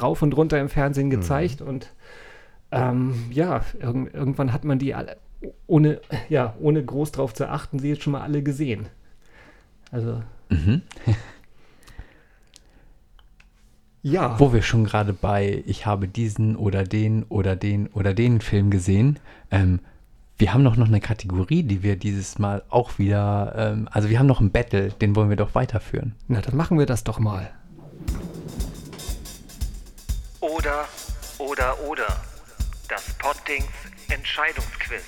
rauf und runter im Fernsehen gezeigt. Und ähm, ja, irg irgendwann hat man die alle, ohne, ja, ohne groß drauf zu achten, sie jetzt schon mal alle gesehen. Also, Ja. Wo wir schon gerade bei, ich habe diesen oder den oder den oder den Film gesehen. Ähm, wir haben doch noch eine Kategorie, die wir dieses Mal auch wieder, ähm, also wir haben noch einen Battle, den wollen wir doch weiterführen. Na, dann machen wir das doch mal. Oder, oder, oder. Das Poddings Entscheidungsquiz.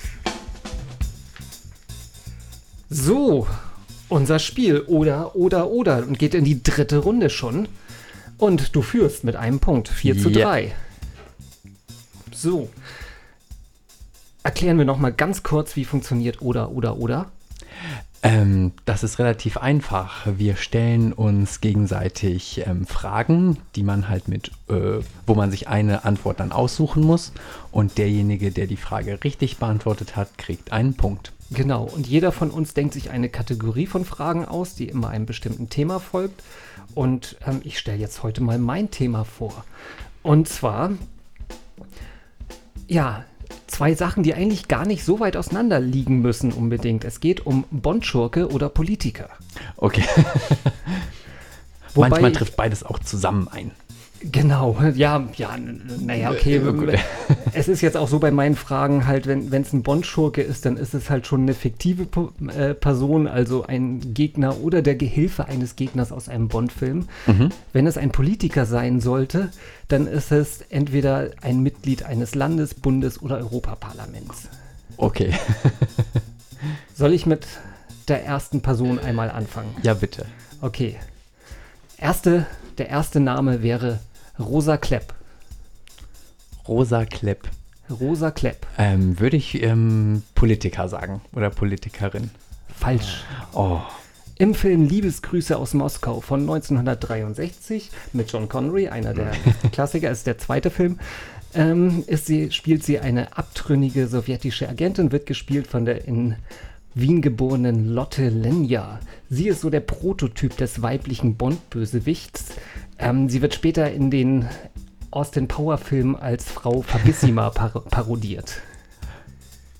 So, unser Spiel oder, oder, oder und geht in die dritte Runde schon. Und du führst mit einem Punkt, 4 zu Ja. 3. So. Erklären wir noch mal ganz kurz, wie funktioniert oder, oder, oder. Ähm, das ist relativ einfach. Wir stellen uns gegenseitig ähm, Fragen, die man halt mit, äh, wo man sich eine Antwort dann aussuchen muss. Und derjenige, der die Frage richtig beantwortet hat, kriegt einen Punkt. Genau, und jeder von uns denkt sich eine Kategorie von Fragen aus, die immer einem bestimmten Thema folgt. Und ähm, ich stelle jetzt heute mal mein Thema vor. Und zwar, ja, zwei Sachen, die eigentlich gar nicht so weit auseinander liegen müssen unbedingt. Es geht um Bondschurke oder Politiker. Okay. Wobei- Manchmal trifft beides auch zusammen ein. Genau, ja, ja, naja, okay. Äh, gut. es ist jetzt auch so bei meinen Fragen halt, wenn es ein Bond-Schurke ist, dann ist es halt schon eine fiktive äh, Person, also ein Gegner oder der Gehilfe eines Gegners aus einem Bond-Film. Wenn es ein Politiker sein sollte, dann ist es entweder ein Mitglied eines Landes, Bundes oder Europaparlaments. Okay. Soll ich mit der ersten Person einmal anfangen? ja, bitte. Okay. Erste, der erste Name wäre Rosa Klepp. Rosa Klepp. Rosa Klepp. Ähm, würde ich ähm, Politiker sagen oder Politikerin. Falsch. Oh, Im Film Liebesgrüße aus Moskau von 1963 mit John Connery, einer der Klassiker, ist der zweite Film, ähm, ist sie, spielt sie eine abtrünnige sowjetische Agentin, wird gespielt von der in Wien geborenen Lotte Lenya. Sie ist so der Prototyp des weiblichen Bond-Bösewichts. Ähm, sie wird später in den Austin Power-Filmen als Frau Fabissima par parodiert.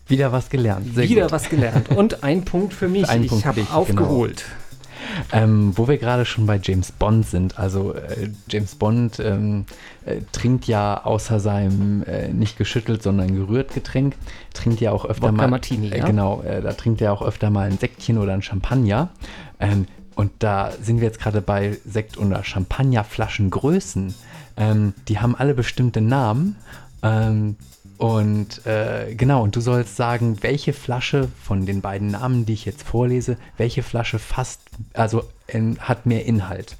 wieder was gelernt. Sehr Wieder gut. was gelernt. Und ein Punkt für mich. Ein ich habe dich, genau. Ähm, wo wir gerade schon bei James Bond sind, also äh, James Bond ähm, äh, trinkt ja außer seinem äh, nicht geschüttelt, sondern gerührt Getränk, trinkt ja auch öfter Wodka mal. Martini, äh, ja? Genau, äh, da trinkt er auch öfter mal ein Sektchen oder ein Champagner. Ähm, und da sind wir jetzt gerade bei Sekt- oder Champagnerflaschengrößen. Ähm, die haben alle bestimmte Namen. Und äh, genau, und du sollst sagen, welche Flasche von den beiden Namen, die ich jetzt vorlese, welche Flasche fast, also in, hat mehr Inhalt.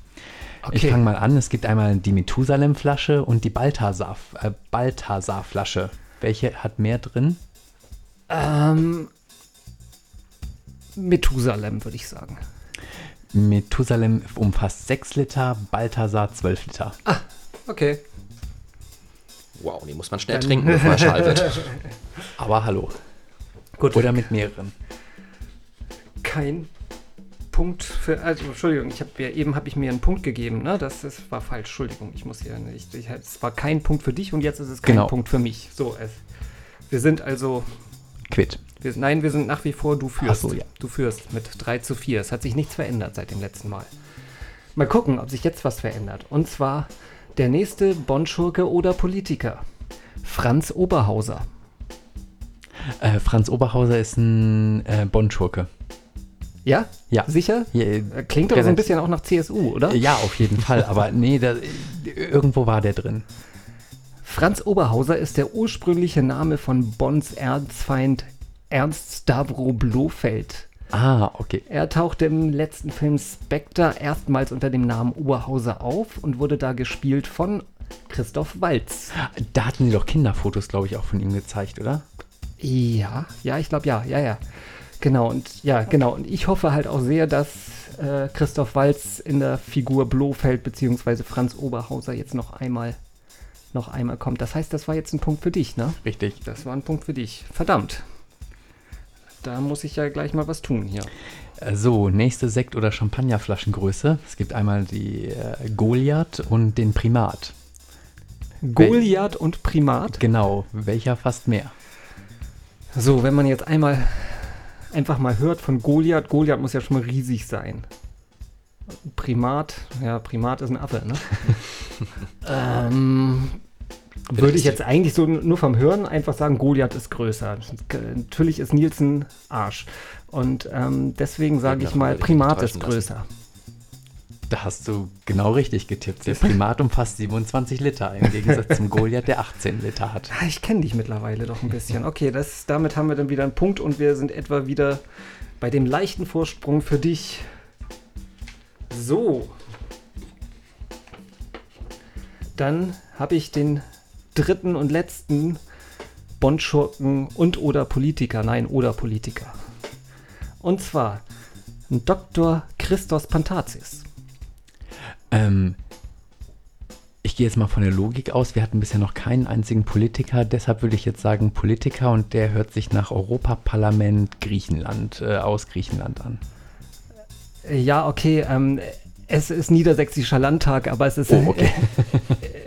Ich Okay. fange mal an. Es gibt einmal die Methusalem-Flasche und die Balthasar, äh, Balthasar-Flasche. Welche hat mehr drin? Ähm, Methusalem, würde ich sagen. Methusalem umfasst 6 Liter, Balthasar 12 Liter. Okay. Wow, die muss man schnell trinken, bevor er schal wird. Aber hallo. Gut. Oder mit mehreren. Kein Punkt für. Also, Entschuldigung, ich habe ja eben habe ich mir einen Punkt gegeben, ne? Das, das war falsch. Entschuldigung, ich muss hier nicht. Ich, es war kein Punkt für dich und jetzt ist es kein Genau. Punkt für mich. So, es. Wir sind also. Quit. Wir, nein, wir sind nach wie vor, du führst. Ach so, ja. Du führst mit 3 zu 4. Es hat sich nichts verändert seit dem letzten Mal. Mal gucken, ob sich jetzt was verändert. Und zwar der nächste Bondschurke oder Politiker. Franz Oberhauser. Äh, Franz Oberhauser ist ein äh, Bond-Schurke. Ja? Ja. Sicher? Ja, äh, Äh, Klingt aber so ein bisschen auch nach CSU, oder? Ja, auf jeden Fall. Aber nee, da, irgendwo war der drin. Franz Oberhauser ist der ursprüngliche Name von Bonds Erzfeind Ernst Stavro Blofeld. Ah, okay. Er tauchte im letzten Film Spectre erstmals unter dem Namen Oberhauser auf und wurde da gespielt von Christoph Walz. Da hatten sie doch Kinderfotos, glaube ich, auch von ihm gezeigt, oder? Ja, ja, ich glaube ja, ja, ja. Genau, und ja, genau. Und ich hoffe halt auch sehr, dass äh, Christoph Walz in der Figur Blofeld bzw. Franz Oberhauser jetzt noch einmal noch einmal kommt. Das heißt, das war jetzt ein Punkt für dich, ne? Richtig. Das war ein Punkt für dich. Verdammt. Da muss ich ja gleich mal was tun hier. Äh, So, nächste Sekt- oder Champagnerflaschengröße. Es gibt einmal die äh, Goliath und den Primat. Goliath und Primat. Genau, welcher fast mehr? So, wenn man jetzt einmal einfach mal hört von Goliath, Goliath muss ja schon mal riesig sein. Primat, ja, Primat ist ein Affe, ne? ähm, würde ich jetzt eigentlich so nur vom Hören einfach sagen, Goliath ist größer. Natürlich ist Nielsen Arsch. Und ähm, deswegen sage ich mal, Primat ist größer. Da hast du genau richtig getippt. Der Primat umfasst 27 Liter, im Gegensatz zum Goliath, der 18 Liter hat. Ah, ich kenne dich mittlerweile doch ein bisschen. Okay, das, damit haben wir dann wieder einen Punkt und wir sind etwa wieder bei dem leichten Vorsprung für dich. So. Dann habe ich den dritten und letzten Bondschurken und oder Politiker, nein, oder Politiker. Und zwar Dr. Christos Pantazis. Ähm, ich gehe jetzt mal von der Logik aus. Wir hatten bisher noch keinen einzigen Politiker. Deshalb würde ich jetzt sagen Politiker und der hört sich nach Europaparlament Griechenland äh, aus Griechenland an. Ja, okay. Ähm, es ist Niedersächsischer Landtag, aber es ist oh, okay.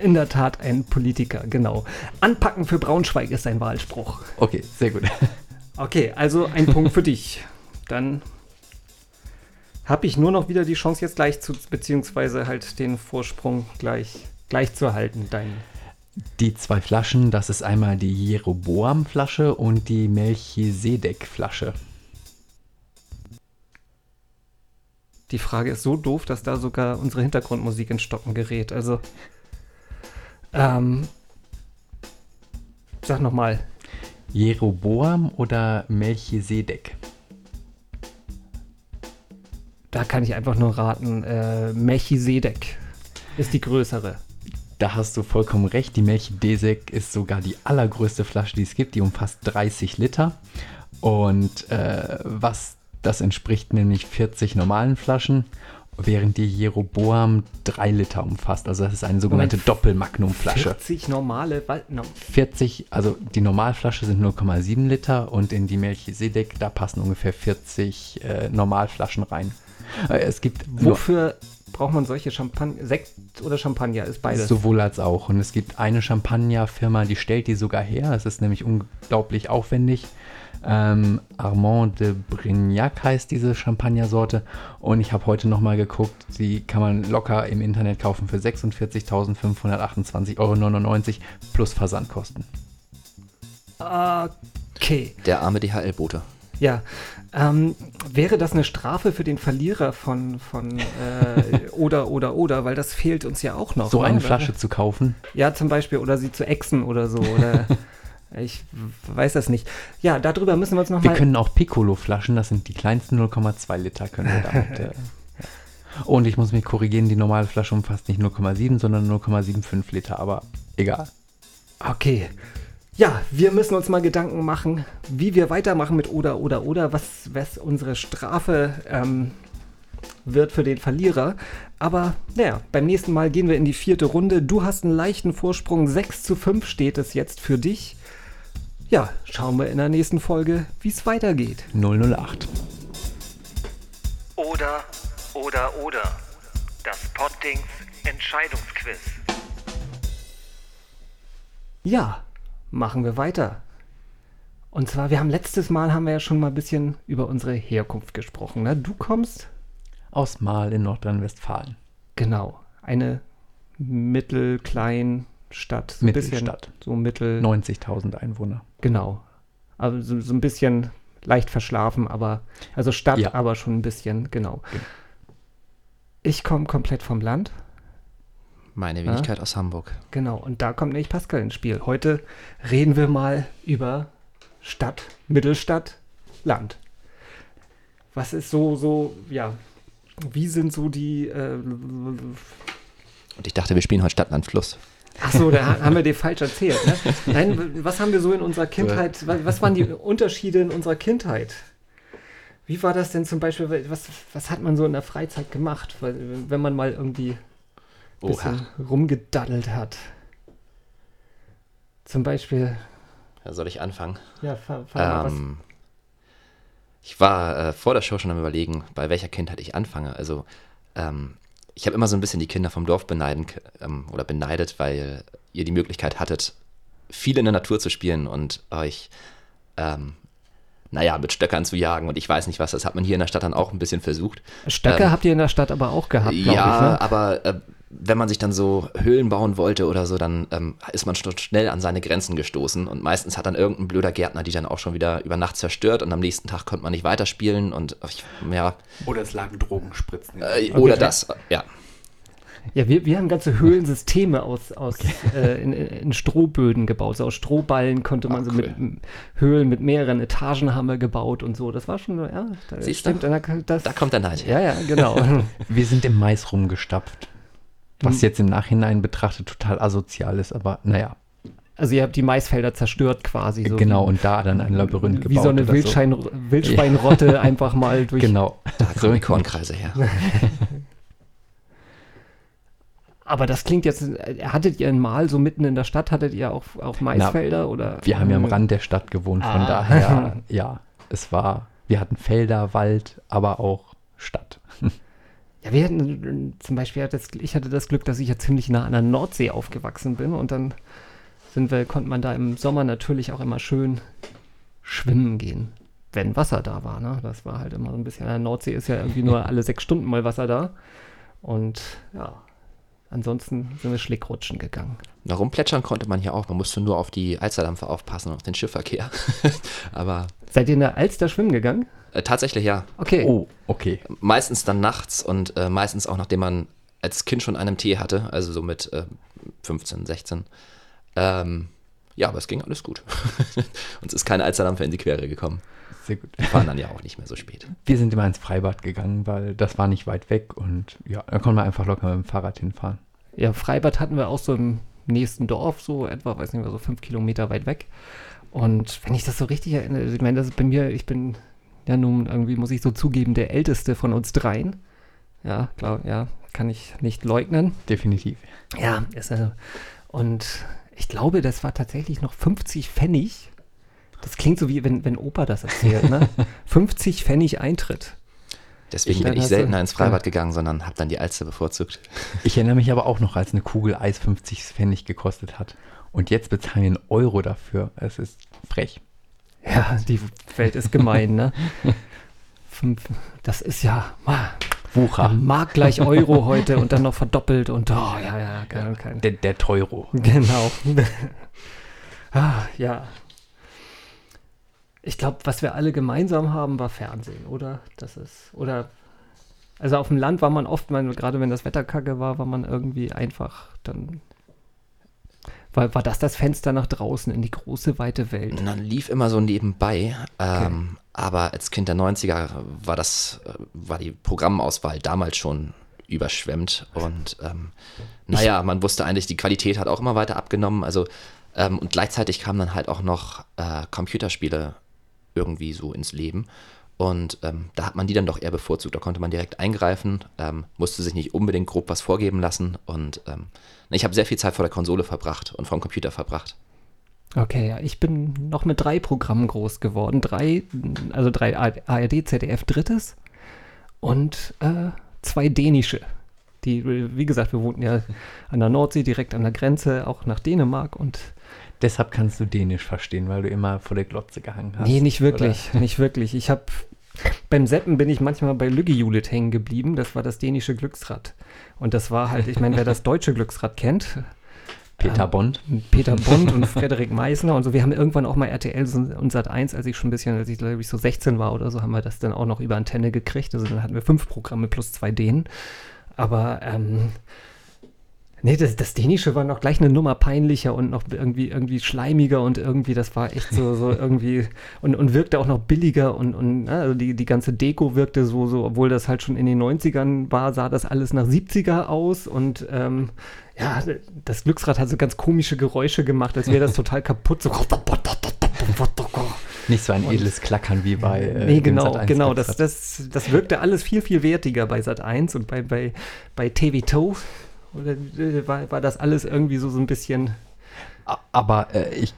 in der Tat ein Politiker, genau. Anpacken für Braunschweig ist sein Wahlspruch. Okay, sehr gut. Okay, also ein Punkt für dich. Dann habe ich nur noch wieder die Chance jetzt gleich zu, beziehungsweise halt den Vorsprung gleich, gleich zu halten, dein. Die zwei Flaschen, das ist einmal die Jeroboam-Flasche und die Melchisedek-Flasche. Die Frage ist so doof, dass da sogar unsere Hintergrundmusik ins Stocken gerät. Also, ähm, sag nochmal. Jeroboam oder Melchisedek? Da kann ich einfach nur raten, äh, Melchisedek ist die größere. Da hast du vollkommen recht. Die Melchisedek ist sogar die allergrößte Flasche, die es gibt. Die umfasst 30 Liter. Und äh, was das entspricht nämlich 40 normalen Flaschen, während die Jeroboam 3 Liter umfasst. Also das ist eine sogenannte Doppelmagnumflasche. 40 normale? No. 40, also die Normalflasche sind 0,7 Liter und in die Melchisedek, da passen ungefähr 40 äh, Normalflaschen rein. Äh, es gibt Wofür braucht man solche Champagner? Sekt oder Champagner ist beides? Sowohl als auch. Und es gibt eine Champagnerfirma, die stellt die sogar her. Es ist nämlich unglaublich aufwendig. Ähm, Armand de Brignac heißt diese Champagnersorte. Und ich habe heute nochmal geguckt, die kann man locker im Internet kaufen für 46.528,99 Euro plus Versandkosten. Okay. Der arme DHL-Bote. Ja, ähm, wäre das eine Strafe für den Verlierer von, von äh, oder oder oder, weil das fehlt uns ja auch noch. So eine oder? Flasche zu kaufen? Ja, zum Beispiel, oder sie zu exen oder so. Oder ich weiß das nicht. Ja, darüber müssen wir uns noch Wir können auch Piccolo-Flaschen, das sind die kleinsten 0,2 Liter, können wir damit. äh, Und ich muss mich korrigieren, die normale Flasche umfasst nicht 0,7, sondern 0,75 Liter, aber egal. Okay. Ja, wir müssen uns mal Gedanken machen, wie wir weitermachen mit oder oder oder, was, was unsere Strafe ähm, wird für den Verlierer. Aber naja, beim nächsten Mal gehen wir in die vierte Runde. Du hast einen leichten Vorsprung, 6 zu 5 steht es jetzt für dich. Ja, schauen wir in der nächsten Folge, wie es weitergeht. 008. Oder, oder, oder. Das Poddings Entscheidungsquiz. Ja, machen wir weiter. Und zwar, wir haben letztes Mal haben wir ja schon mal ein bisschen über unsere Herkunft gesprochen. Ne? Du kommst aus Mahl in Nordrhein-Westfalen. Genau, eine mittelklein Stadt. So Mittelstadt. so mittel. 90.000 Einwohner. Genau. Also so, so, ein bisschen leicht verschlafen, aber also Stadt, ja. aber schon ein bisschen, genau. genau. Ich komme komplett vom Land. Meine Wenigkeit ja? aus Hamburg. Genau, und da kommt nämlich Pascal ins Spiel. Heute reden wir mal über Stadt, Mittelstadt, Land. Was ist so, so, ja, wie sind so die. Äh, und ich dachte, wir spielen heute Stadt, Land, Fluss. Ach so, da haben wir dir falsch erzählt. Ne? Nein, was haben wir so in unserer Kindheit, was waren die Unterschiede in unserer Kindheit? Wie war das denn zum Beispiel, was, was hat man so in der Freizeit gemacht, wenn man mal irgendwie ein bisschen rumgedaddelt hat? Zum Beispiel. Ja, soll ich anfangen? Ja, fang, fang ähm, Ich war äh, vor der Show schon am überlegen, bei welcher Kindheit ich anfange. Also, ähm, ich habe immer so ein bisschen die Kinder vom Dorf beneiden ähm, oder beneidet, weil ihr die Möglichkeit hattet, viel in der Natur zu spielen und euch ähm, naja, mit Stöckern zu jagen und ich weiß nicht was. Das hat man hier in der Stadt dann auch ein bisschen versucht. Stöcke Ähm, habt ihr in der Stadt aber auch gehabt, glaube ja, ich. Ne? aber äh, wenn man sich dann so Höhlen bauen wollte oder so, dann ähm, ist man schon schnell an seine Grenzen gestoßen und meistens hat dann irgendein blöder Gärtner die dann auch schon wieder über Nacht zerstört und am nächsten Tag konnte man nicht weiterspielen und ach, ich, ja, Oder es lagen Drogenspritzen. äh, oder das, ja. Ja, wir, wir haben ganze Höhlensysteme aus, aus äh, in, in Strohböden gebaut. So aus Strohballen konnte man Ah, so cool. mit Höhlen mit mehreren Etagen haben wir gebaut und so. Das war schon, ja, da, stimmt. Da, das, Da kommt der Neid. ja, ja, genau. Wir sind im Mais rumgestapft. Was jetzt im Nachhinein betrachtet total asozial ist, aber naja, Also ihr habt die Maisfelder zerstört quasi. So genau, und da dann ein Labyrinth gebaut. Wie so eine oder Wildschein, Wildschweinrotte einfach mal durch. Genau. Da kommen die Kornkreise her. Aber das klingt jetzt, äh, hattet ihr ein Mal so mitten in der Stadt, hattet ihr auch, auch Maisfelder oder? Wir haben ja am Rand der Stadt gewohnt, von Ah. daher, ja, es war, wir hatten Felder, Wald, aber auch Stadt. Ja, wir hatten zum Beispiel, das, ich hatte das Glück, dass ich ja ziemlich nah an der Nordsee aufgewachsen bin und dann sind wir, konnte man da im Sommer natürlich auch immer schön schwimmen gehen, wenn Wasser da war. Ne? Das war halt immer so ein bisschen, an der Nordsee ist ja irgendwie nur alle sechs Stunden mal Wasser da und ja, ansonsten sind wir Schlickrutschen gegangen. Na, rumplätschern konnte man hier auch. Man musste nur auf die Alsterdampfer aufpassen und auf den Schiffverkehr. Aber Seid ihr in der Alster schwimmen gegangen? Äh, tatsächlich ja. Okay. Oh, okay. Meistens dann nachts und äh, meistens auch nachdem man als Kind schon einen Tee hatte, also so mit äh, 15, 16. Ähm, ja, aber es ging alles gut. Uns ist keine Alsterdampfer in die Quere gekommen. Sehr gut. Die waren dann ja auch nicht mehr so spät. Wir sind immer ins Freibad gegangen, weil das war nicht weit weg und ja, da konnte man einfach locker mit dem Fahrrad hinfahren. Ja, Freibad hatten wir auch so im nächsten Dorf, so etwa, weiß nicht mehr, so fünf Kilometer weit weg. Und wenn ich das so richtig erinnere, ich meine, das ist bei mir, ich bin ja nun irgendwie, muss ich so zugeben, der älteste von uns dreien. Ja, klar, ja, kann ich nicht leugnen. Definitiv. Ja, ist er. Und ich glaube, das war tatsächlich noch 50 Pfennig. Das klingt so wie, wenn, wenn Opa das erzählt, ne? 50 Pfennig Eintritt. Deswegen Ich- bin ich du- seltener ins Freibad gegangen, sondern habe dann die Alster bevorzugt. Ich erinnere mich aber auch noch, als eine Kugel Eis 50 Pfennig gekostet hat. Und jetzt bezahlen wir einen Euro dafür. Es ist frech. Ja, die Welt ist gemein, ne? Fünf, das ist ja, ah, Wucher. Mark gleich Euro heute und dann noch verdoppelt und oh, ja, ja, kein, kein. Der, der Teuro. Genau. ah, ja. Ich glaube, was wir alle gemeinsam haben, war Fernsehen, oder? Das ist, oder, also auf dem Land war man oft, man, gerade wenn das Wetter kacke war, war man irgendwie einfach dann, war, war das das Fenster nach draußen in die große, weite Welt? Dann lief immer so nebenbei. Ähm, Aber als Kind der 90er war das, äh, war die Programmauswahl damals schon überschwemmt. Und ähm, naja, man wusste eigentlich, die Qualität hat auch immer weiter abgenommen. Also, ähm, und gleichzeitig kamen dann halt auch noch äh, Computerspiele irgendwie so ins Leben. Und ähm, da hat man die dann doch eher bevorzugt. Da konnte man direkt eingreifen, ähm, musste sich nicht unbedingt grob was vorgeben lassen. Und ähm, ich habe sehr viel Zeit vor der Konsole verbracht und vom Computer verbracht. Okay, ja, ich bin noch mit drei Programmen groß geworden. Drei, also drei ARD, ZDF drittes und äh, zwei dänische. Die, wie gesagt, wir wohnten ja an der Nordsee, direkt an der Grenze, auch nach Dänemark und Deshalb kannst du Dänisch verstehen, weil du immer vor der Glotze gehangen hast. Nee, nicht wirklich, nicht wirklich. Ich habe beim Seppen bin ich manchmal bei Lüggejulet hängen geblieben. Das war das dänische Glücksrad. Und das war halt, ich meine, wer das deutsche Glücksrad kennt, Peter Ähm, Bond. Peter Bond und Frederik Meisner und so. Wir haben irgendwann auch mal RTL und Sat 1, als ich schon ein bisschen, als ich glaube ich so 16 war oder so, haben wir das dann auch noch über Antenne gekriegt. Also dann hatten wir fünf Programme plus zwei Dänen. Aber ähm, nee, das, das Dänische war noch gleich eine Nummer peinlicher und noch irgendwie, irgendwie schleimiger und irgendwie, das war echt so, so irgendwie und, und wirkte auch noch billiger und, und ne, also die, die ganze Deko wirkte so, so, obwohl das halt schon in den 90ern war, sah das alles nach 70er aus und ähm, ja, das Glücksrad hat so ganz komische Geräusche gemacht, als wäre das total kaputt. So. Nicht so ein edles Klackern wie bei. Äh, nee, genau, Sat.1 genau. Das, das, das wirkte alles viel, viel wertiger bei Sat 1 und bei, bei, bei TV To. Oder äh, war, war das alles irgendwie so, so ein bisschen. Aber äh, ich,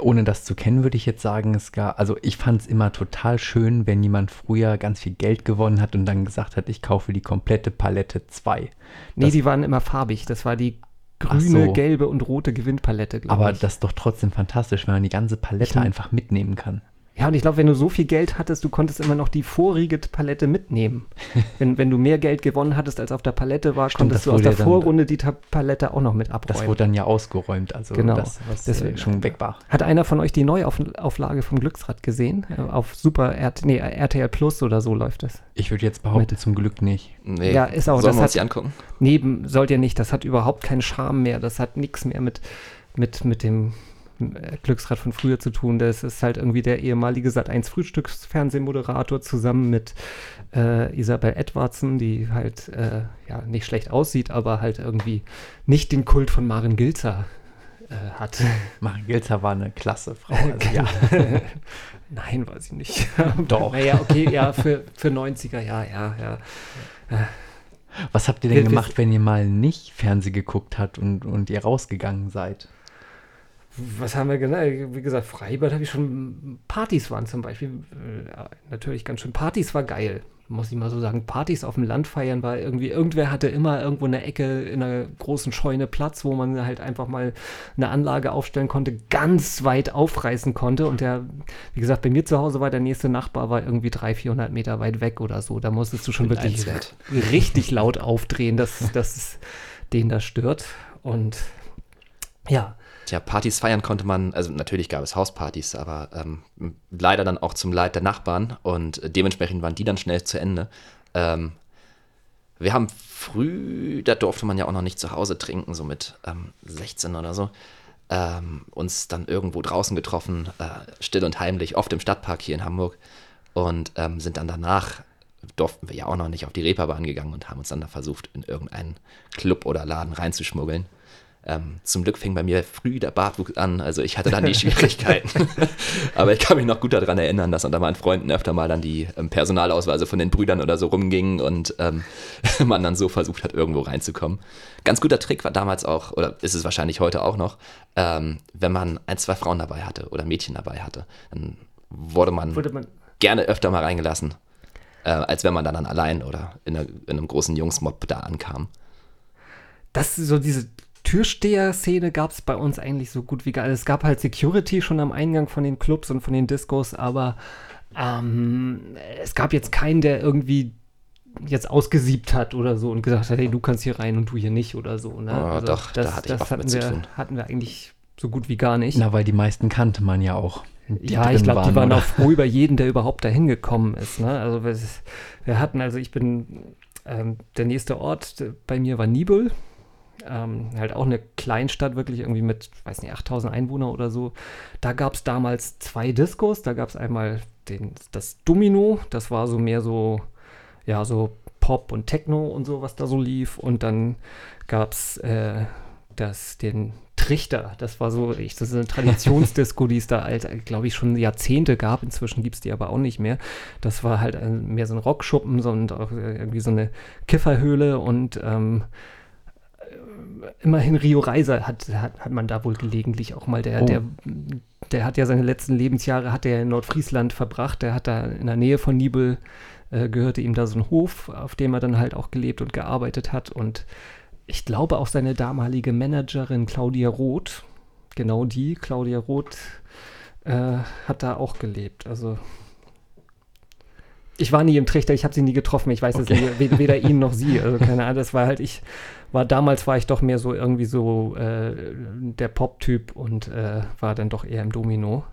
ohne das zu kennen, würde ich jetzt sagen, es gab, also ich fand es immer total schön, wenn jemand früher ganz viel Geld gewonnen hat und dann gesagt hat, ich kaufe die komplette Palette 2. Nee, Das- die waren immer farbig. Das war die grüne, so. gelbe und rote Gewinnpalette, glaube Aber ich. das ist doch trotzdem fantastisch, wenn man die ganze Palette Ich- einfach mitnehmen kann. Ja, und ich glaube, wenn du so viel Geld hattest, du konntest immer noch die vorige Palette mitnehmen. wenn, wenn du mehr Geld gewonnen hattest, als auf der Palette war, Stimmt, konntest du aus der ja dann- Vorrunde die Ta Palette auch noch mit abräumen. Das wurde dann ja ausgeräumt, also Genau, das, was deswegen. äh, schon weg war. Hat einer von euch die Neuauflage vom Glücksrad gesehen? Äh, Auf Super RT, nee, RTL Plus oder so läuft das. Ich würde jetzt behaupten, zum Glück nicht. Nee. Ja, ist auch- Sollen das wir uns hat- die angucken? Neben sollt ihr nicht, das hat überhaupt keinen Charme mehr. Das hat nichts mehr mit, mit, mit dem Glücksrad von früher zu tun. Das ist halt irgendwie der ehemalige Sat1 Frühstücksfernsehmoderator zusammen mit äh, Isabel Edwardson, die halt äh, ja nicht schlecht aussieht, aber halt irgendwie nicht den Kult von Maren Gilzer äh, hat. Maren Gilzer war eine klasse Frau. Also, ja. Nein, weiß ich nicht. Doch. Naja, okay, ja, für, für 90er, ja, ja, ja. Was habt ihr denn Wir- wir- gemacht, wenn ihr mal nicht Fernseh geguckt habt und, und ihr rausgegangen seid? Was haben wir genau? Wie gesagt, Freibad habe ich schon. Partys waren zum Beispiel äh, natürlich ganz schön. Partys war geil, muss ich mal so sagen. Partys auf dem Land feiern war irgendwie. Irgendwer hatte immer irgendwo eine Ecke in einer großen Scheune Platz, wo man halt einfach mal eine Anlage aufstellen konnte, ganz weit aufreißen konnte. Und der, wie gesagt, bei mir zu Hause war der nächste Nachbar war irgendwie 300, 400 Meter weit weg oder so. Da musstest du schon wirklich richtig laut aufdrehen, dass, dass es den da stört. Und ja. Tja, Partys feiern konnte man, also natürlich gab es Hauspartys, aber ähm, leider dann auch zum Leid der Nachbarn und dementsprechend waren die dann schnell zu Ende. Ähm, wir haben früh, da durfte man ja auch noch nicht zu Hause trinken, so mit ähm, 16 oder so, ähm, uns dann irgendwo draußen getroffen, äh, still und heimlich, oft im Stadtpark hier in Hamburg und ähm, sind dann danach, durften wir ja auch noch nicht auf die Reeperbahn gegangen und haben uns dann da versucht, in irgendeinen Club oder Laden reinzuschmuggeln. Ähm, zum Glück fing bei mir früh der Bartwuchs an, also ich hatte dann die Schwierigkeiten. Aber ich kann mich noch gut daran erinnern, dass unter meinen Freunden öfter mal dann die ähm, Personalausweise von den Brüdern oder so rumgingen und ähm, man dann so versucht hat, irgendwo reinzukommen. Ganz guter Trick war damals auch, oder ist es wahrscheinlich heute auch noch, ähm, wenn man ein, zwei Frauen dabei hatte oder Mädchen dabei hatte, dann wurde man, Wurde man gerne öfter mal reingelassen, äh, als wenn man dann, dann allein oder in, einer, in einem großen Jungsmob da ankam. das so diese Türsteher-Szene gab es bei uns eigentlich so gut wie gar nicht. Es gab halt Security schon am Eingang von den Clubs und von den Discos, aber ähm, es gab jetzt keinen, der irgendwie jetzt ausgesiebt hat oder so und gesagt hat, hey, du kannst hier rein und du hier nicht oder so. Ne? Oh, doch, da hatte ich oft hatten wir, hatten wir eigentlich so gut wie gar nicht. Na, weil die meisten kannte man ja auch. die ja, ich glaube, die waren oder? auch froh über jeden, der überhaupt dahin gekommen ist. Ne? Also wir, wir hatten, also ich bin, ähm, der nächste Ort bei mir war Nibel. Ähm, halt auch eine Kleinstadt, wirklich irgendwie mit, weiß nicht, 8000 Einwohner oder so. Da gab es damals zwei Diskos. Da gab es einmal den, das Domino, das war so mehr so, ja, so Pop und Techno und so, was da so lief. Und dann gab es äh, das, den Trichter, das war so, ich, das ist eine Traditionsdisco, die es da halt, glaube ich, schon Jahrzehnte gab. Inzwischen gibt es die aber auch nicht mehr. Das war halt ein, mehr so ein Rockschuppen so, und auch irgendwie so eine Kifferhöhle und ähm, immerhin Rio Reiser hat, hat, hat man da wohl gelegentlich auch mal, der, Oh. der, der hat ja seine letzten Lebensjahre hat er in Nordfriesland verbracht, der hat da in der Nähe von Nibel, äh, gehörte ihm da so ein Hof, auf dem er dann halt auch gelebt und gearbeitet hat. Und ich glaube auch seine damalige Managerin Claudia Roth, genau die, Claudia Roth, äh, hat da auch gelebt, also ich war nie im Trichter, ich habe sie nie getroffen, ich weiß es Okay. weder, weder ihn noch sie, also keine Ahnung, das war halt, ich war damals war ich doch mehr so irgendwie so äh, der Pop-Typ und äh, war dann doch eher im Domino.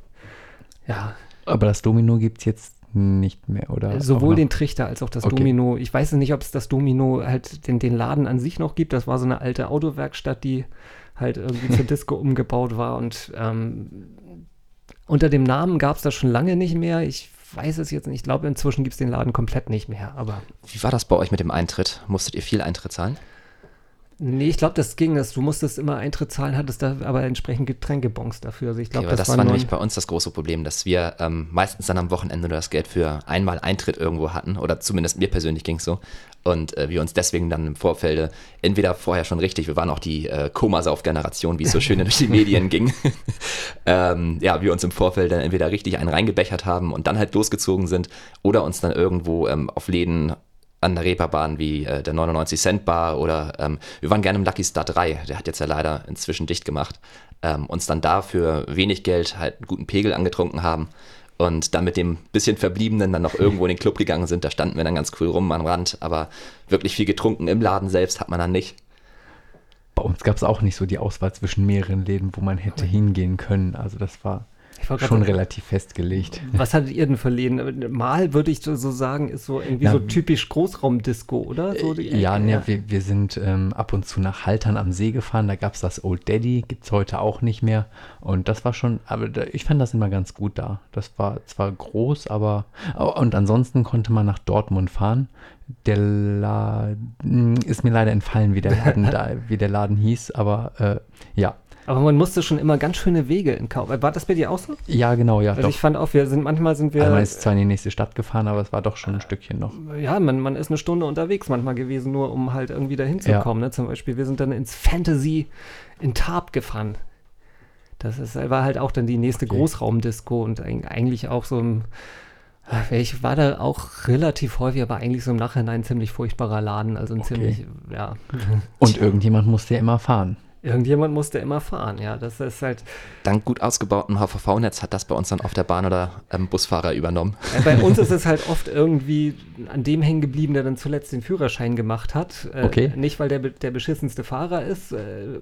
Ja, Aber das Domino gibt es jetzt nicht mehr, oder? sowohl den Trichter als auch das Okay. Domino. Ich weiß nicht, ob es das Domino halt den, den Laden an sich noch gibt. Das war so eine alte Autowerkstatt, die halt irgendwie zur Disco umgebaut war und ähm, unter dem Namen gab es das schon lange nicht mehr. Ich weiß es jetzt nicht. Ich glaube, inzwischen gibt es den Laden komplett nicht mehr. Aber Wie war das bei euch mit dem Eintritt? Musstet ihr viel Eintritt zahlen? Nee, ich glaube, das ging. Das, du musstest immer Eintritt zahlen, hattest da aber entsprechend Getränkebons dafür. Also ich glaube, Okay, das, das, war nämlich bei uns das große Problem, dass wir ähm, meistens dann am Wochenende nur das Geld für einmal Eintritt irgendwo hatten, oder zumindest mir persönlich ging es so. Und äh, wir uns deswegen dann im Vorfeld entweder vorher schon richtig, wir waren auch die äh, Komasauf-Generation, wie es so schön durch die Medien ging, ähm, ja, wir uns im Vorfeld dann entweder richtig einen reingebechert haben und dann halt losgezogen sind, oder uns dann irgendwo ähm, auf Läden an der Reeperbahn wie äh, der 99 Cent Bar oder ähm, wir waren gerne im Lucky Star 3, der hat jetzt ja leider inzwischen dicht gemacht, ähm, uns dann da für wenig Geld halt einen guten Pegel angetrunken haben und dann mit dem bisschen Verbliebenen dann noch irgendwo in den Club gegangen sind. Da standen wir dann ganz cool rum am Rand, aber wirklich viel getrunken im Laden selbst hat man dann nicht. Bei uns gab es auch nicht so die Auswahl zwischen mehreren Läden, wo man hätte hingehen können. Also das war schon so- relativ festgelegt. Was hattet ihr denn Läden? Mal würde ich so sagen, ist so irgendwie Na, so typisch Großraumdisco, oder? So die Ja, Ecke, ne, wir, wir sind ähm, ab und zu nach Haltern am See gefahren. Da gab es das Old Daddy, gibt es heute auch nicht mehr. Und das war schon, aber da, ich fand das immer ganz gut da. Das war zwar groß, aber. Und ansonsten konnte man nach Dortmund fahren. Der Laden ist mir leider entfallen, wie der Laden, da, wie der Laden hieß, aber äh, ja. Aber man musste schon immer ganz schöne Wege in Kauf. War das bei dir auch so? Ja, genau, ja. Also doch. ich fand auch, wir sind manchmal sind wir. Also man ist zwar in die nächste Stadt gefahren, aber es war doch schon ein Stückchen noch. ja, man, man ist eine Stunde unterwegs manchmal gewesen, nur um halt irgendwie dahin zu Ja. kommen. Ne? Zum Beispiel, wir sind dann ins Fantasy in Tarp gefahren. Das ist, war halt auch dann die nächste Okay. Großraumdisco und eig- eigentlich auch so ein. Ich war da auch relativ häufig, aber eigentlich so im Nachhinein ein ziemlich furchtbarer Laden. Also ein Okay. ziemlich, ja. Und irgendjemand musste ja immer fahren. Irgendjemand musste immer fahren, ja. Das ist halt. Dank gut ausgebautem HVV-Netz hat das bei uns dann auf der Bahn oder ähm, Busfahrer übernommen. Bei uns ist es halt oft irgendwie an dem hängen geblieben, der dann zuletzt den Führerschein gemacht hat. Äh, Okay. Nicht, weil der der beschissenste Fahrer ist, äh, äh,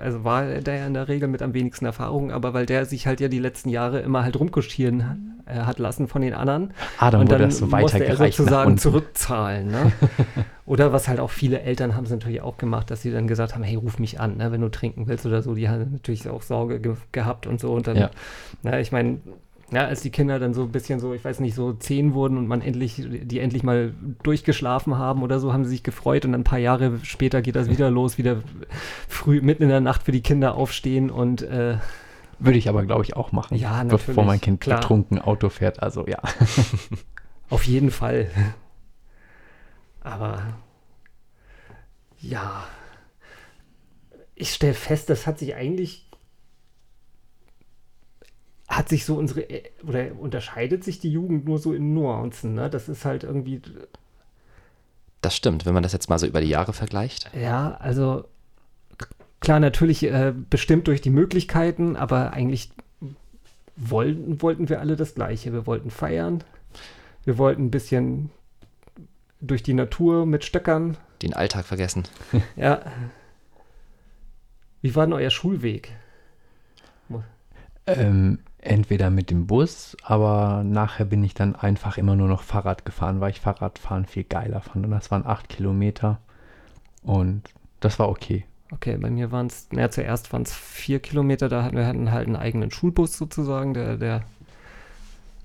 also war der ja in der Regel mit am wenigsten Erfahrung, aber weil der sich halt ja die letzten Jahre immer halt rumkuschieren äh, hat lassen von den anderen. Ah, dann und dann das so musste er sozusagen zurückzahlen. Ne? Oder was halt auch viele Eltern haben es natürlich auch gemacht, dass sie dann gesagt haben, hey, ruf mich an, ne, wenn du trinken willst oder so. Die haben natürlich auch Sorge ge gehabt und so. Und dann, Ja. na, ich meine, ja, als die Kinder dann so ein bisschen so, ich weiß nicht, so zehn wurden und man endlich, die endlich mal durchgeschlafen haben oder so, haben sie sich gefreut und dann ein paar Jahre später geht das wieder los, wieder früh, mitten in der Nacht für die Kinder aufstehen und äh, Würde ich aber, glaube ich, auch machen. Ja, Bevor natürlich, mein Kind klar. betrunken Auto fährt. Also ja. Auf jeden Fall. Aber ja, ich stelle fest, das hat sich eigentlich, hat sich so unsere, äh, oder unterscheidet sich die Jugend nur so in Nuancen, ne? Das ist halt irgendwie, Das stimmt, wenn man das jetzt mal so über die Jahre vergleicht. ja, also klar, natürlich äh, bestimmt durch die Möglichkeiten, aber eigentlich wollten, wollten wir alle das Gleiche. Wir wollten feiern, wir wollten ein bisschen durch die Natur mit Stöckern, Den Alltag vergessen. Ja. Wie war denn euer Schulweg? ähm, entweder mit dem Bus, aber nachher bin ich dann einfach immer nur noch Fahrrad gefahren, weil ich Fahrradfahren viel geiler fand. Und das waren acht Kilometer. Und das war okay. Okay, bei mir waren es, naja, zuerst waren es vier Kilometer, da hatten wir hatten halt einen eigenen Schulbus sozusagen, der, der,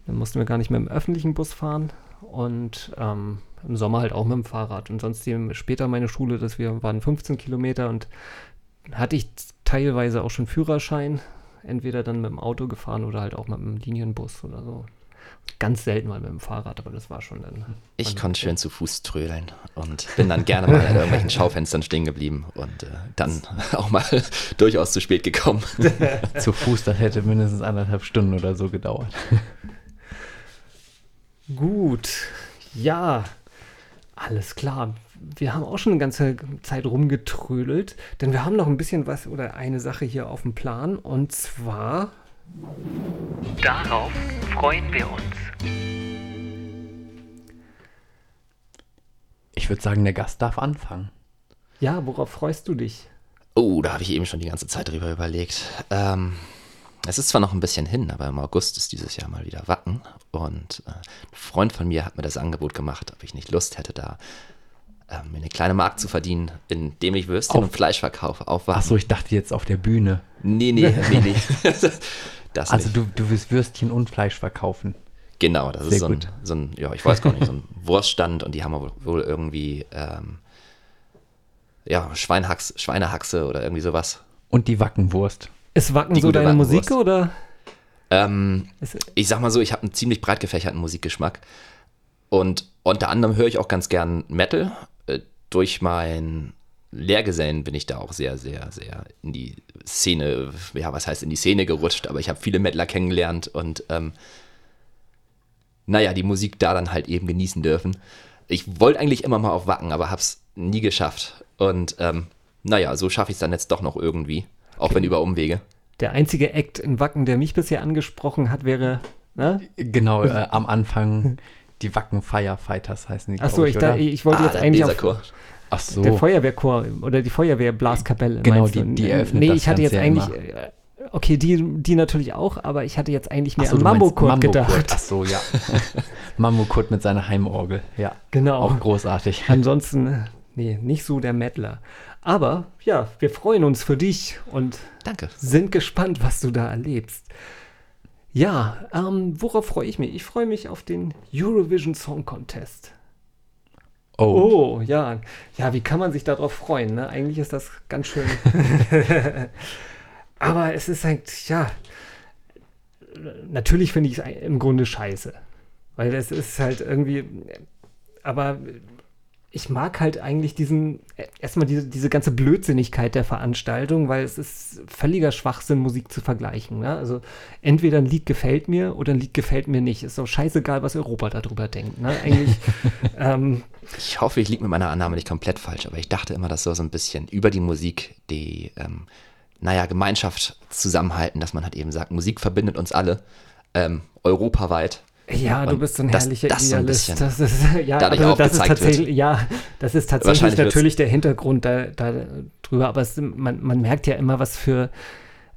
dann mussten wir gar nicht mehr im öffentlichen Bus fahren und ähm, im Sommer halt auch mit dem Fahrrad. Und sonst später meine Schule, das wir waren 15 Kilometer und hatte ich teilweise auch schon Führerschein, entweder dann mit dem Auto gefahren oder halt auch mit dem Linienbus oder so. Ganz selten mal mit dem Fahrrad, aber das war schon dann. Ich konnte schön zu Fuß trödeln und bin dann gerne mal an irgendwelchen Schaufenstern stehen geblieben und äh, dann auch mal durchaus zu spät gekommen. Zu Fuß, das hätte mindestens anderthalb Stunden oder so gedauert. Gut, ja, alles klar. Wir haben auch schon eine ganze Zeit rumgetrödelt, denn wir haben noch ein bisschen was oder eine Sache hier auf dem Plan und zwar, Darauf freuen wir uns. Ich würde sagen, der Gast darf anfangen. ja, worauf freust du dich? Oh, da habe ich eben schon die ganze Zeit drüber überlegt. Ähm, es ist zwar noch ein bisschen hin, aber im August ist dieses Jahr mal wieder Wacken. Und äh, ein Freund von mir hat mir das Angebot gemacht, ob ich nicht Lust hätte, da ähm, mir eine kleine Mark zu verdienen, indem ich Würstchen Auf- und Fleisch verkaufe. Auf Wacken. Achso, ich dachte jetzt auf der Bühne. Nee, nee, nee, nee. das Also nicht. du, du willst Würstchen und Fleisch verkaufen. Genau, das Sehr ist so ein, so ein, ja, ich weiß gar nicht, so ein Wurststand und die haben wohl, wohl irgendwie, ähm, ja, Schweinehaxe oder irgendwie sowas. Und die Wackenwurst. Ist Wacken Die so deine Musik oder? Ähm, ich sag mal so, ich habe einen ziemlich breit gefächerten Musikgeschmack und unter anderem höre ich auch ganz gern Metal. Äh, durch meinen Lehrgesellen bin ich da auch sehr, sehr, sehr in die Szene, ja, was heißt in die Szene gerutscht, aber ich habe viele Metaler kennengelernt und ähm, naja, die Musik da dann halt eben genießen dürfen. Ich wollte eigentlich immer mal auf Wacken, aber hab's nie geschafft. Und ähm, naja, so schaffe ich es dann jetzt doch noch irgendwie, auch wenn über Umwege. der einzige Act in Wacken, der mich bisher angesprochen hat, wäre Ne? Genau, äh, am Anfang die Wacken Firefighters heißen die. Achso, ich, da, oder? ich wollte Ah, jetzt eigentlich auf. Ach so. der Feuerwehrchor oder die Feuerwehrblaskapelle. Genau, die- die eröffnet Nee, das ich hatte jetzt eigentlich, äh, okay, die, die natürlich auch, aber ich hatte jetzt eigentlich Ach mehr so, an Mambo-Kurt Mambo gedacht. Kurt. Ach so, ja. Mambo Kurt mit seiner Heimorgel. Ja, Genau. auch großartig. Ansonsten, nee, nicht so der Mettler. Aber ja, wir freuen uns für dich und Danke. sind gespannt, was du da erlebst. Ja, ähm, worauf freue ich mich? Ich freue mich auf den Eurovision Song Contest. Oh, Oh, ja. Ja, wie kann man sich darauf freuen? Ne? Eigentlich ist das ganz schön. Aber es ist halt, ja. Natürlich finde ich es im Grunde scheiße. Weil es ist halt irgendwie. Aber ich mag halt eigentlich diesen. Erstmal diese, diese ganze Blödsinnigkeit der Veranstaltung, weil es ist völliger Schwachsinn, Musik zu vergleichen. Ne? Also entweder ein Lied gefällt mir oder ein Lied gefällt mir nicht. Ist doch scheißegal, was Europa darüber denkt. Ne? Eigentlich. ähm, Ich hoffe, ich liege mit meiner Annahme nicht komplett falsch, aber ich dachte immer, das soll so ein bisschen über die Musik die, ähm, naja, Gemeinschaft zusammenhalten, dass man halt eben sagt, Musik verbindet uns alle, ähm, europaweit. Ja, du Und bist so ein das- herrlicher das so ein Idealist. das ist, ja, dadurch also das ist tatsächlich, wird. ja, das ist tatsächlich wird's- natürlich der Hintergrund da, da drüber, aber es, man, man merkt ja immer, was für,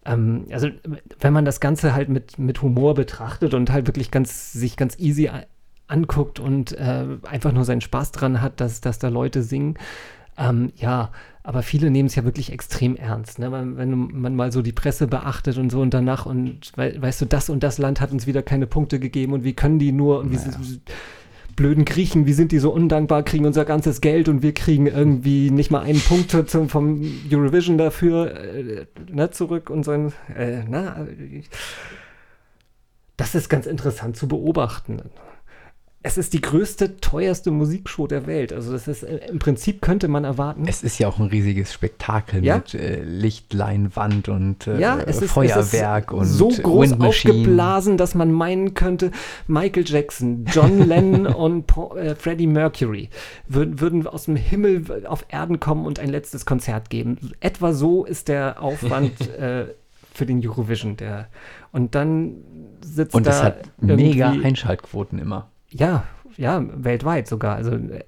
ähm, also wenn man das Ganze halt mit, mit Humor betrachtet und halt wirklich ganz, sich ganz easy anguckt und äh, einfach nur seinen Spaß dran hat, dass, dass da Leute singen, ähm, ja, aber viele nehmen es ja wirklich extrem ernst. Ne? Wenn, wenn man mal so die Presse beachtet und so und danach und wei- weißt du, das und das Land hat uns wieder keine Punkte gegeben und wie können die nur und wie sie- blöden Griechen, wie sind die so undankbar, kriegen unser ganzes Geld und wir kriegen irgendwie nicht mal einen Punkt zum, vom Eurovision dafür äh, ne, zurück und so äh, na, das ist ganz interessant zu beobachten. Es ist die größte, teuerste Musikshow der Welt. Also das ist äh, im Prinzip könnte man erwarten. es ist ja auch ein riesiges Spektakel Ja? mit äh, Lichtleinwand und äh, ja, es ist, Feuerwerk es und ist so groß aufgeblasen, dass man meinen könnte, Michael Jackson, John Lennon und Paul, äh, Freddie Mercury würden, würden aus dem Himmel auf Erden kommen und ein letztes Konzert geben. Etwa so ist der Aufwand äh, für den Eurovision. Der, und dann sitzt Und da es hat mega Einschaltquoten immer. Ja, ja, weltweit sogar. Also äh,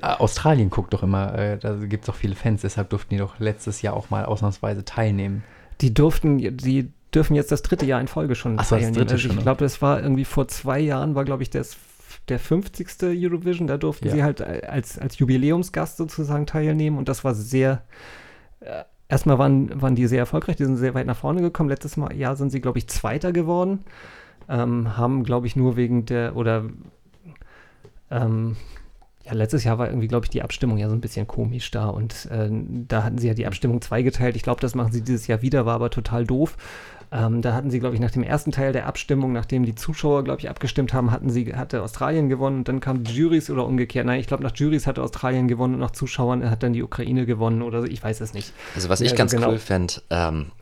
Äh, Australien guckt doch immer, äh, da gibt es auch viele Fans, deshalb durften die doch letztes Jahr auch mal ausnahmsweise teilnehmen. die durften, die dürfen jetzt das dritte Jahr in Folge schon Ach so, das teilnehmen. dritte also ich glaube, das war irgendwie vor zwei Jahren, war glaube ich das, der 50. Eurovision. Da durften Ja. sie halt als, als Jubiläumsgast sozusagen teilnehmen und das war sehr, äh, erstmal waren, waren die sehr erfolgreich, die sind sehr weit nach vorne gekommen. Letztes Mal, Jahr sind sie, glaube ich, Zweiter geworden. Ähm, haben, glaube ich, nur wegen der, oder ähm, ja, letztes Jahr war irgendwie, glaube ich, die Abstimmung ja so ein bisschen komisch da und äh, da hatten sie ja die Abstimmung zweigeteilt. Ich glaube, das machen sie dieses Jahr wieder, war aber total doof. Ähm, da hatten sie, glaube ich, nach dem ersten Teil der Abstimmung, nachdem die Zuschauer, glaube ich, abgestimmt haben, hatten sie, hatte Australien gewonnen und dann kamen die Juries oder umgekehrt. Nein, ich glaube, nach Juries hatte Australien gewonnen und nach Zuschauern hat dann die Ukraine gewonnen oder so. Ich weiß es nicht. Also was ich ganz genau. cool fände, ähm,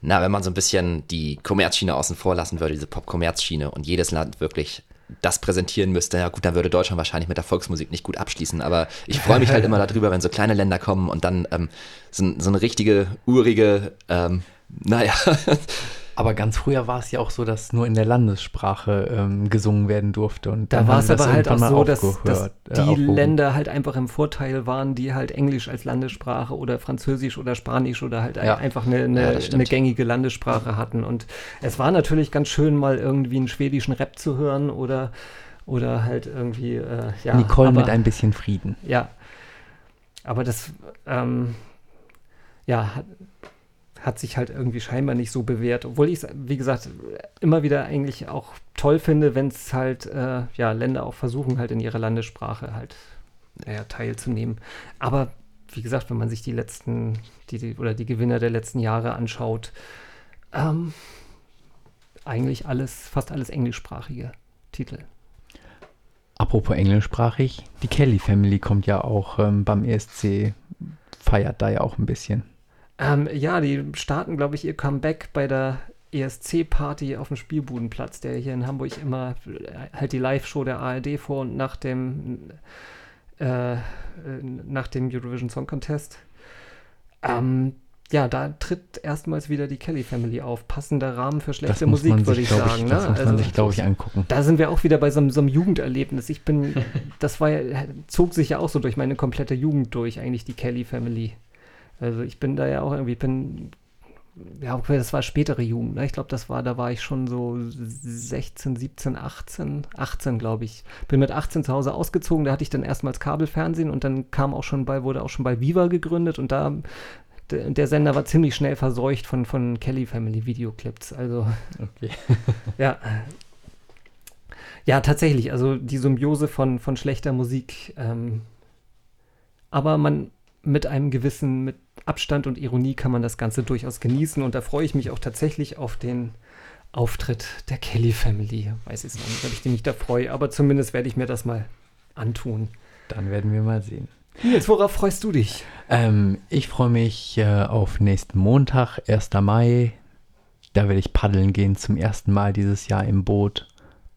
na, wenn man so ein bisschen die Kommerzschiene außen vor lassen würde, diese Pop-Kommerzschiene und jedes Land wirklich das präsentieren müsste, ja gut, dann würde Deutschland wahrscheinlich mit der Volksmusik nicht gut abschließen, aber ich freue mich halt immer darüber, wenn so kleine Länder kommen und dann ähm, so, so eine richtige, urige, ähm, naja, Aber ganz früher war es ja auch so, dass nur in der Landessprache ähm, gesungen werden durfte. Und Da war es aber halt auch so, dass, dass äh, die aufgehoben. Länder halt einfach im Vorteil waren, die halt Englisch als Landessprache oder Französisch oder Spanisch oder halt Ja. einfach eine, Ja, eine, stimmt. eine gängige Landessprache hatten. Und es war natürlich ganz schön, mal irgendwie einen schwedischen Rap zu hören oder, oder halt irgendwie, äh, ja. Nicole mit aber- ein bisschen Frieden. ja. Aber das, ähm, ja, hat, sich halt irgendwie scheinbar nicht so bewährt. Obwohl ich es, wie gesagt, immer wieder eigentlich auch toll finde, wenn es halt, äh, ja, Länder auch versuchen, halt in ihrer Landessprache halt naja, teilzunehmen. Aber wie gesagt, wenn man sich die letzten, die, die, oder die Gewinner der letzten Jahre anschaut, ähm, eigentlich alles, fast alles englischsprachige Titel. Apropos englischsprachig, die Kelly Family kommt ja auch ähm, beim ESC, feiert da ja auch ein bisschen. Ähm, ja, die starten, glaube ich, ihr Comeback bei der ESC-Party auf dem Spielbudenplatz, der hier in Hamburg immer äh, halt die Live-Show der ARD vor und nach dem äh, äh, nach dem Eurovision Song Contest. Ähm, ja, da tritt erstmals wieder die Kelly Family auf. Passender Rahmen für Das schlechte Musik, würde ich sagen. Das ne? muss man Also, sich, glaube ich, angucken. da sind wir auch wieder bei so, einem- so einem Jugenderlebnis. Ich bin, das war ja, zog sich ja auch so durch meine komplette Jugend durch, eigentlich die Kelly Family. Also ich bin da ja auch irgendwie, ich bin, ja, okay, das war spätere Jugend. Ne? Ich glaube, das war, da war ich schon so 16, 17, 18, 18, glaube ich. Bin mit 18 zu Hause ausgezogen, da hatte ich dann erstmals Kabelfernsehen und dann kam auch schon bei, wurde auch schon bei Viva gegründet und da der, der Sender war ziemlich schnell verseucht von, von Kelly Family Videoclips. Also Okay. ja. Ja, tatsächlich. Also die Symbiose von, von schlechter Musik. Ähm, aber man mit einem gewissen, mit Abstand und Ironie kann man das Ganze durchaus genießen. Und da freue ich mich auch tatsächlich auf den Auftritt der Kelly Family. Weiß ich noch nicht, ob ich mich da freue, aber zumindest werde ich mir das mal antun. Dann werden wir mal sehen. Nils, worauf freust du dich? Ähm, ich freue mich äh, auf nächsten Montag, 1. Mai. Da werde ich paddeln gehen zum ersten Mal dieses Jahr im Boot.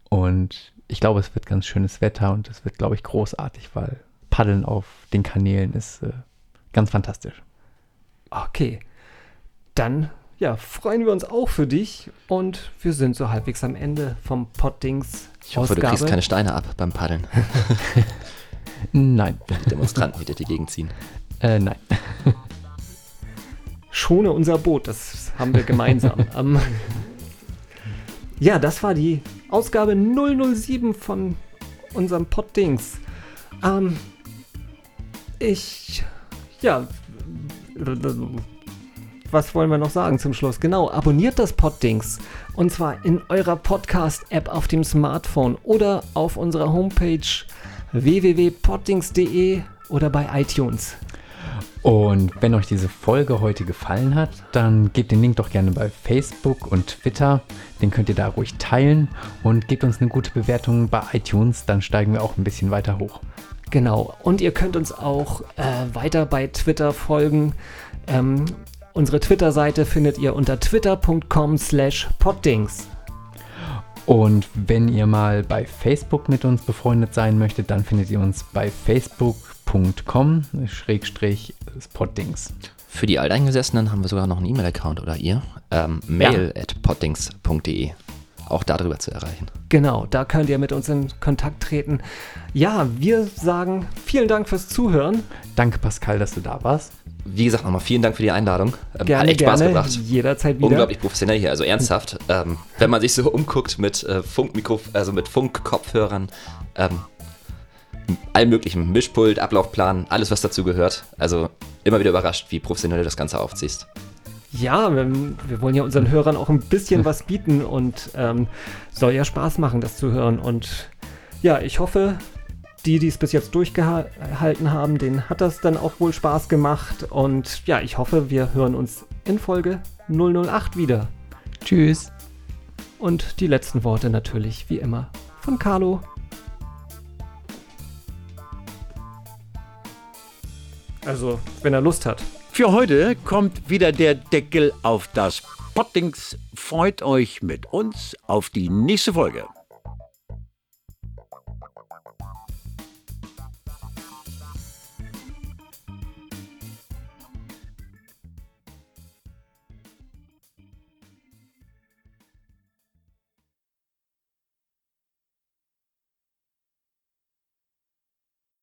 Und ich glaube, es wird ganz schönes Wetter und es wird, glaube ich, großartig, weil Paddeln auf den Kanälen ist äh, ganz fantastisch. Okay. Dann, ja, freuen wir uns auch für dich. Und wir sind so halbwegs am Ende vom Poddings. Ich hoffe, du kriegst keine Steine ab beim Paddeln. Nein, Die Demonstranten, die durch die Gegend ziehen. äh, nein. Schone unser Boot, das haben wir gemeinsam. ähm, ja, das war die Ausgabe 007 von unserem Poddings. Ähm, ich, ja, was wollen wir noch sagen zum Schluss? Genau, abonniert das Poddings. Und zwar in eurer Podcast-App auf dem Smartphone oder auf unserer Homepage www.poddings.de oder bei iTunes. Und wenn euch diese Folge heute gefallen hat, dann gebt den Link doch gerne bei Facebook und Twitter. Den könnt ihr da ruhig teilen und gebt uns eine gute Bewertung bei iTunes, dann steigen wir auch ein bisschen weiter hoch. Genau. Und ihr könnt uns auch äh, weiter bei Twitter folgen. Ähm, unsere Twitter-Seite findet ihr unter twitter.com slash poddings. Und wenn ihr mal bei Facebook mit uns befreundet sein möchtet, dann findet ihr uns bei facebook.com schrägstrich Spottings. Für die Alteingesessenen haben wir sogar noch einen E-Mail-Account oder ihr. Ähm, mail at poddings.de. Auch darüber zu erreichen. Genau, da könnt ihr mit uns in Kontakt treten. Ja, wir sagen vielen Dank fürs Zuhören. Danke Pascal, dass du da warst. Wie gesagt, nochmal vielen Dank für die Einladung. Ähm, Gerne, hat echt Spaß gerne. gebracht. Jederzeit wieder. Unglaublich professionell hier, also ernsthaft. Ähm, wenn man sich so umguckt mit äh, Funkmikro, also mit Funkkopfhörern, ähm, allem möglichen Mischpult, Ablaufplan, alles was dazu gehört. Also immer wieder überrascht, wie professionell du das Ganze aufziehst. Ja, wir, wir wollen ja unseren Hörern auch ein bisschen was bieten und ähm, soll ja Spaß machen, das zu hören. Und ja, ich hoffe, die, die es bis jetzt durchgehalten haben, denen hat das dann auch wohl Spaß gemacht. Und ja, ich hoffe, wir hören uns in Folge 008 wieder. Tschüss. Und die letzten Worte natürlich, wie immer, von Carlo. Also, wenn er Lust hat. Für heute kommt wieder der Deckel auf das Pottings. Freut euch mit uns auf die nächste Folge.